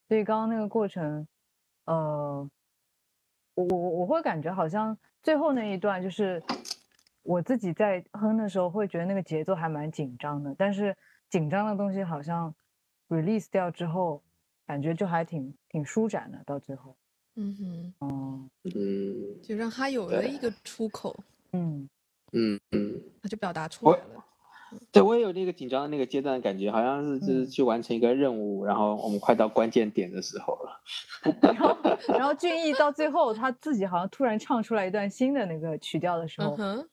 所以刚刚那个过程，呃，我我我会感觉好像最后那一段就是我自己在哼的时候会觉得那个节奏还蛮紧张的，但是紧张的东西好像 release 掉之后，感觉就还挺挺舒展的，到最后，嗯哼，嗯就让他有了一个出口，嗯。嗯嗯，他就表达出来了。对我也有那个紧张的那个阶段的感觉，好像是就是嗯。去完成一个任务，然后我们快到关键点的时候了。然后然后俊逸到最后他自己好像突然唱出来一段新的那个曲调的时候，嗯，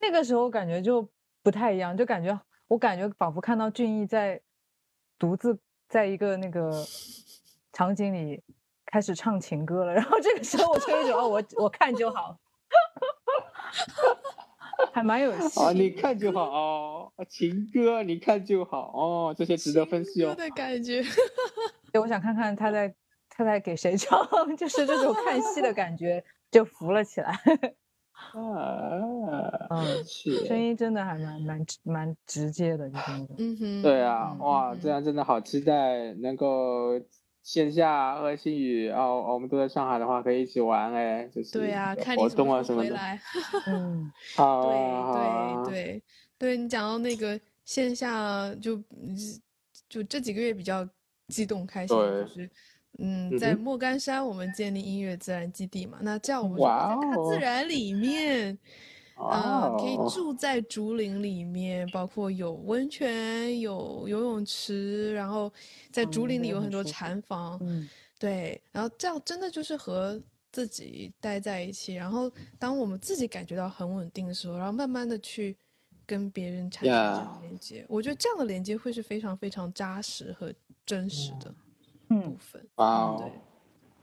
那个时候感觉就不太一样，就感觉我感觉仿佛看到俊逸在独自在一个那个场景里开始唱情歌了，然后这个时候我就有一种哦，我我看就好，还蛮有 戏。哦，你看就好哦，情歌你看就好哦，这些值得分析哦。的感觉。对，我想看看他在他在给谁唱，就是这种看戏的感觉就浮了起来。啊，嗯，是声音真的还蛮蛮蛮直接的，就是那种。嗯哼，对啊，嗯哇，嗯这样真的好期待能够线下和新宇哦，我们都在上海的话可以一起玩哎，就是对啊，有活看你什么动啊什么的。时候回来。嗯 好啊，好对啊对对对，你讲到那个线下就嗯就这几个月比较激动开心，对就是嗯，在莫干山我们建立音乐自然基地嘛，那这样我们就在大自哦然里面。啊、可以哦。住在竹林里面，包括有温泉、有游泳池，然后在竹嗯林里有很多禅房，嗯。对，然后这样真的就是和自己待在一起，然后当我们自己感觉到很稳定的时候，然后慢慢的去跟别人产生这样连接，我觉得这样的连接会是非常非常扎实和真实的部嗯分。对，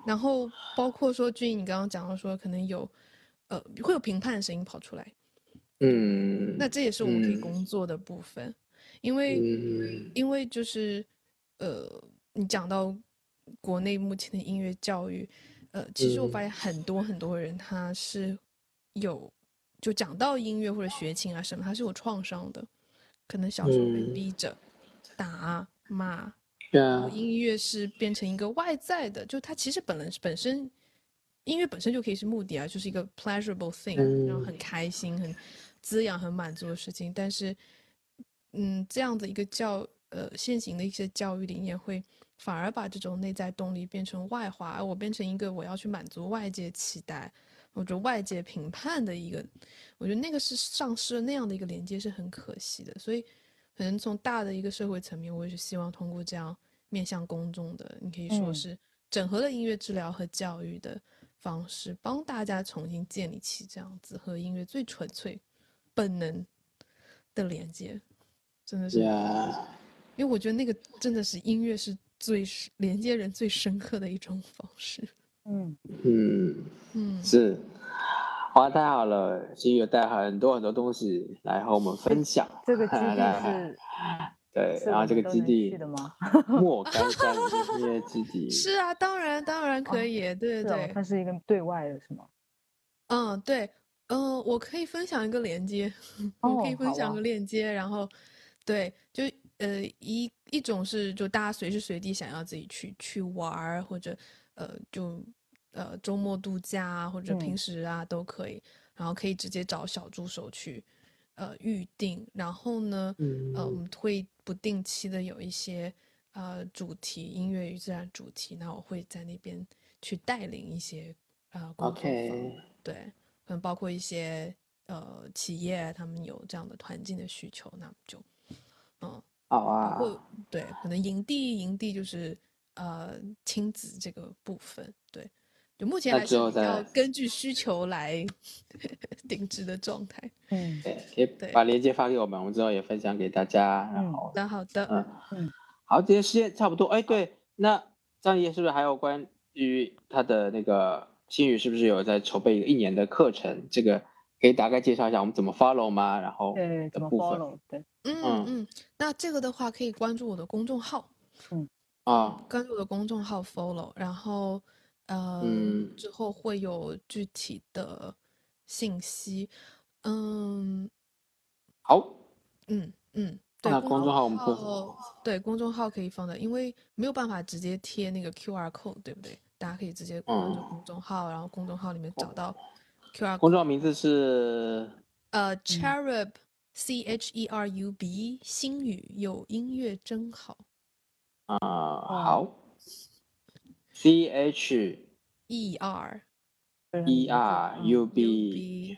然后包括说俊，你刚刚讲到说可能有，呃，会有评判的声音跑出来，嗯，那这也是我们可以嗯。工作的部分，因为、嗯。因为就是呃，你讲到国内目前的音乐教育，呃，其实我发嗯。现很多很多人他是有就讲到音乐或者学琴啊什么，他是有创伤的，可能小时候被嗯。逼着打骂，音乐是变成一个外在的，就他其实本来本身音乐本身就可以是目的啊，就是一个 pleasurable thing，、然后嗯很开心、很滋养、很满足的事情。但是，嗯，这样的一个教呃现行的一些教育理念会反而把这种内在动力变成外化，而我变成一个我要去满足外界期待或者外界评判的一个，我觉得那个是丧失了那样的一个连接是很可惜的。所以，可能从大的一个社会层面，我也是希望通过这样面向公众的，你可以说嗯是整合了音乐治疗和教育的方式，帮大家重新建立起这样子和音乐最纯粹、本能的连接，真的是，呀，因为我觉得那个真的是音乐是最连接人最深刻的一种方式。嗯嗯，嗯，是，哇，太好了，新宇有带很多很多东西来和我们分享。这个基地 来是对，然后这个基地去的吗？莫干山音乐基地是啊，当然当然可哦以，对对对，它是一个对外的，是吗？嗯，对，嗯，我可以分享一个链接，我可以分享个链接，然后，对，就呃一一种是就大家随时随地想要自己去去玩儿，或者呃就呃周末度假啊，或者平嗯时啊都可以，然后可以直接找小助手去呃预定，然后呢，呃我嗯。们会不定期的有一些呃主题音乐与自然主题，那我会在那边去带领一些呃工作坊。对，可能包括一些呃企业，他们有这样的团建的需求，那么就嗯，包好啊，括对，可能营地营地就是呃亲子这个部分，对，就目前那还是比较之后再根据需求来 定制的状态。嗯，对，可以对把链接发给我们，我们之后也分享给大家。然嗯后好，的好的，嗯嗯好，今天时间差不多。哎，对，那张爷是不是还有关于他的那个新宇是不是有在筹备一个一年的课程？这个可以大概介绍一下我们怎么 follow 吗？然后对，怎么 follow？对，嗯嗯嗯，那这个的话可以关注我的公众号，嗯啊，关注我的公众号 follow，然后呃、嗯。之后会有具体的信息，嗯。好，嗯嗯，对，公众号我们会对公众号可以放的，因为没有办法直接贴那个 QR code，对不对？大家可以直接关注嗯。公众号，然后公众号里面找到 QR 公众号名字是呃，Cherub C H E R U B 星宇有音乐真好。啊，好，C H E R E R U B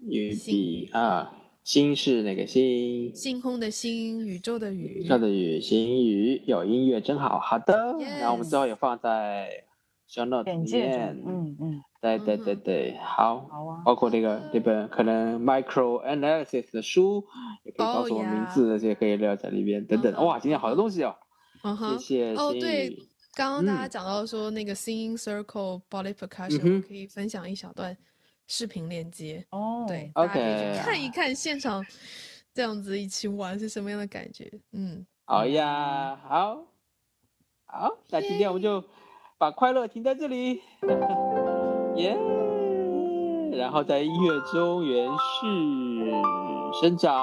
U 星 B 宇啊，星是哪个星？星空的星，宇宙的宇，跳的宇，星宇，有音乐真好。好的，然后我们最后也放在 show note 里面中，。嗯嗯，对对对嗯对，好，好啊，包括那个那本可能 micro analysis 的书，也可以告诉我名字，这些可以留在里边等等。哇，今天好多东西哦，谢谢星哦对宇。刚刚大家嗯。讲到说那个 singing circle body percussion，、嗯哼。我可以分享一小段视频链接，哦，对，大家可以去看一看现场这样子一起玩是什么样的感觉。嗯，好呀，好，好，那今天我们就把快乐停在这里，耶、然后在音乐中延续生长，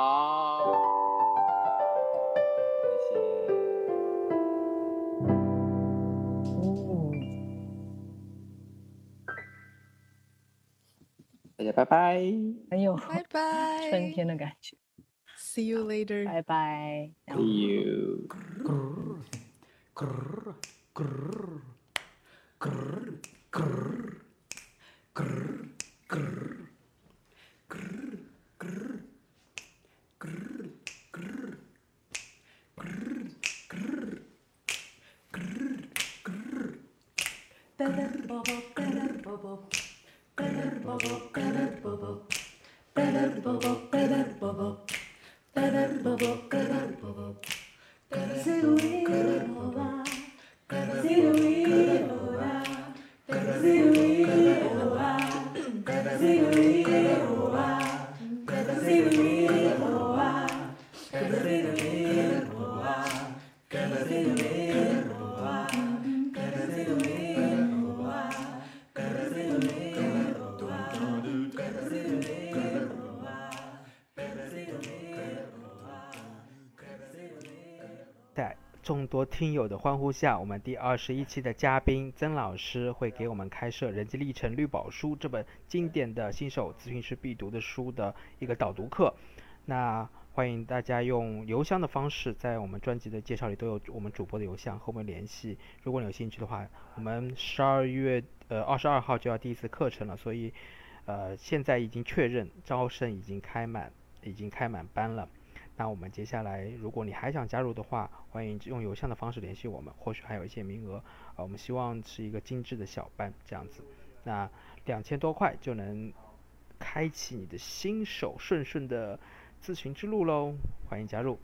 大家拜拜。很有拜拜，春天的感觉，，See you later。拜拜。See you。Zero, zero, zero, zero, zero, 众多听友的欢呼下，我们第二十一期的嘉宾曾老师会给我们开设《人际历程绿宝书》这本经典的新手咨询师必读的书的一个导读课。那欢迎大家用邮箱的方式，在我们专辑的介绍里都有我们主播的邮箱和我们联系。如果你有兴趣的话，我们十二月呃二十二号就要第一次课程了，所以呃现在已经确认招生已经开满，已经开满班了。那我们接下来，如果你还想加入的话，欢迎用邮箱的方式联系我们，或许还有一些名额。啊，我们希望是一个精致的小班这样子。那两千多块就能开启你的新手顺顺的咨询之路喽，欢迎加入。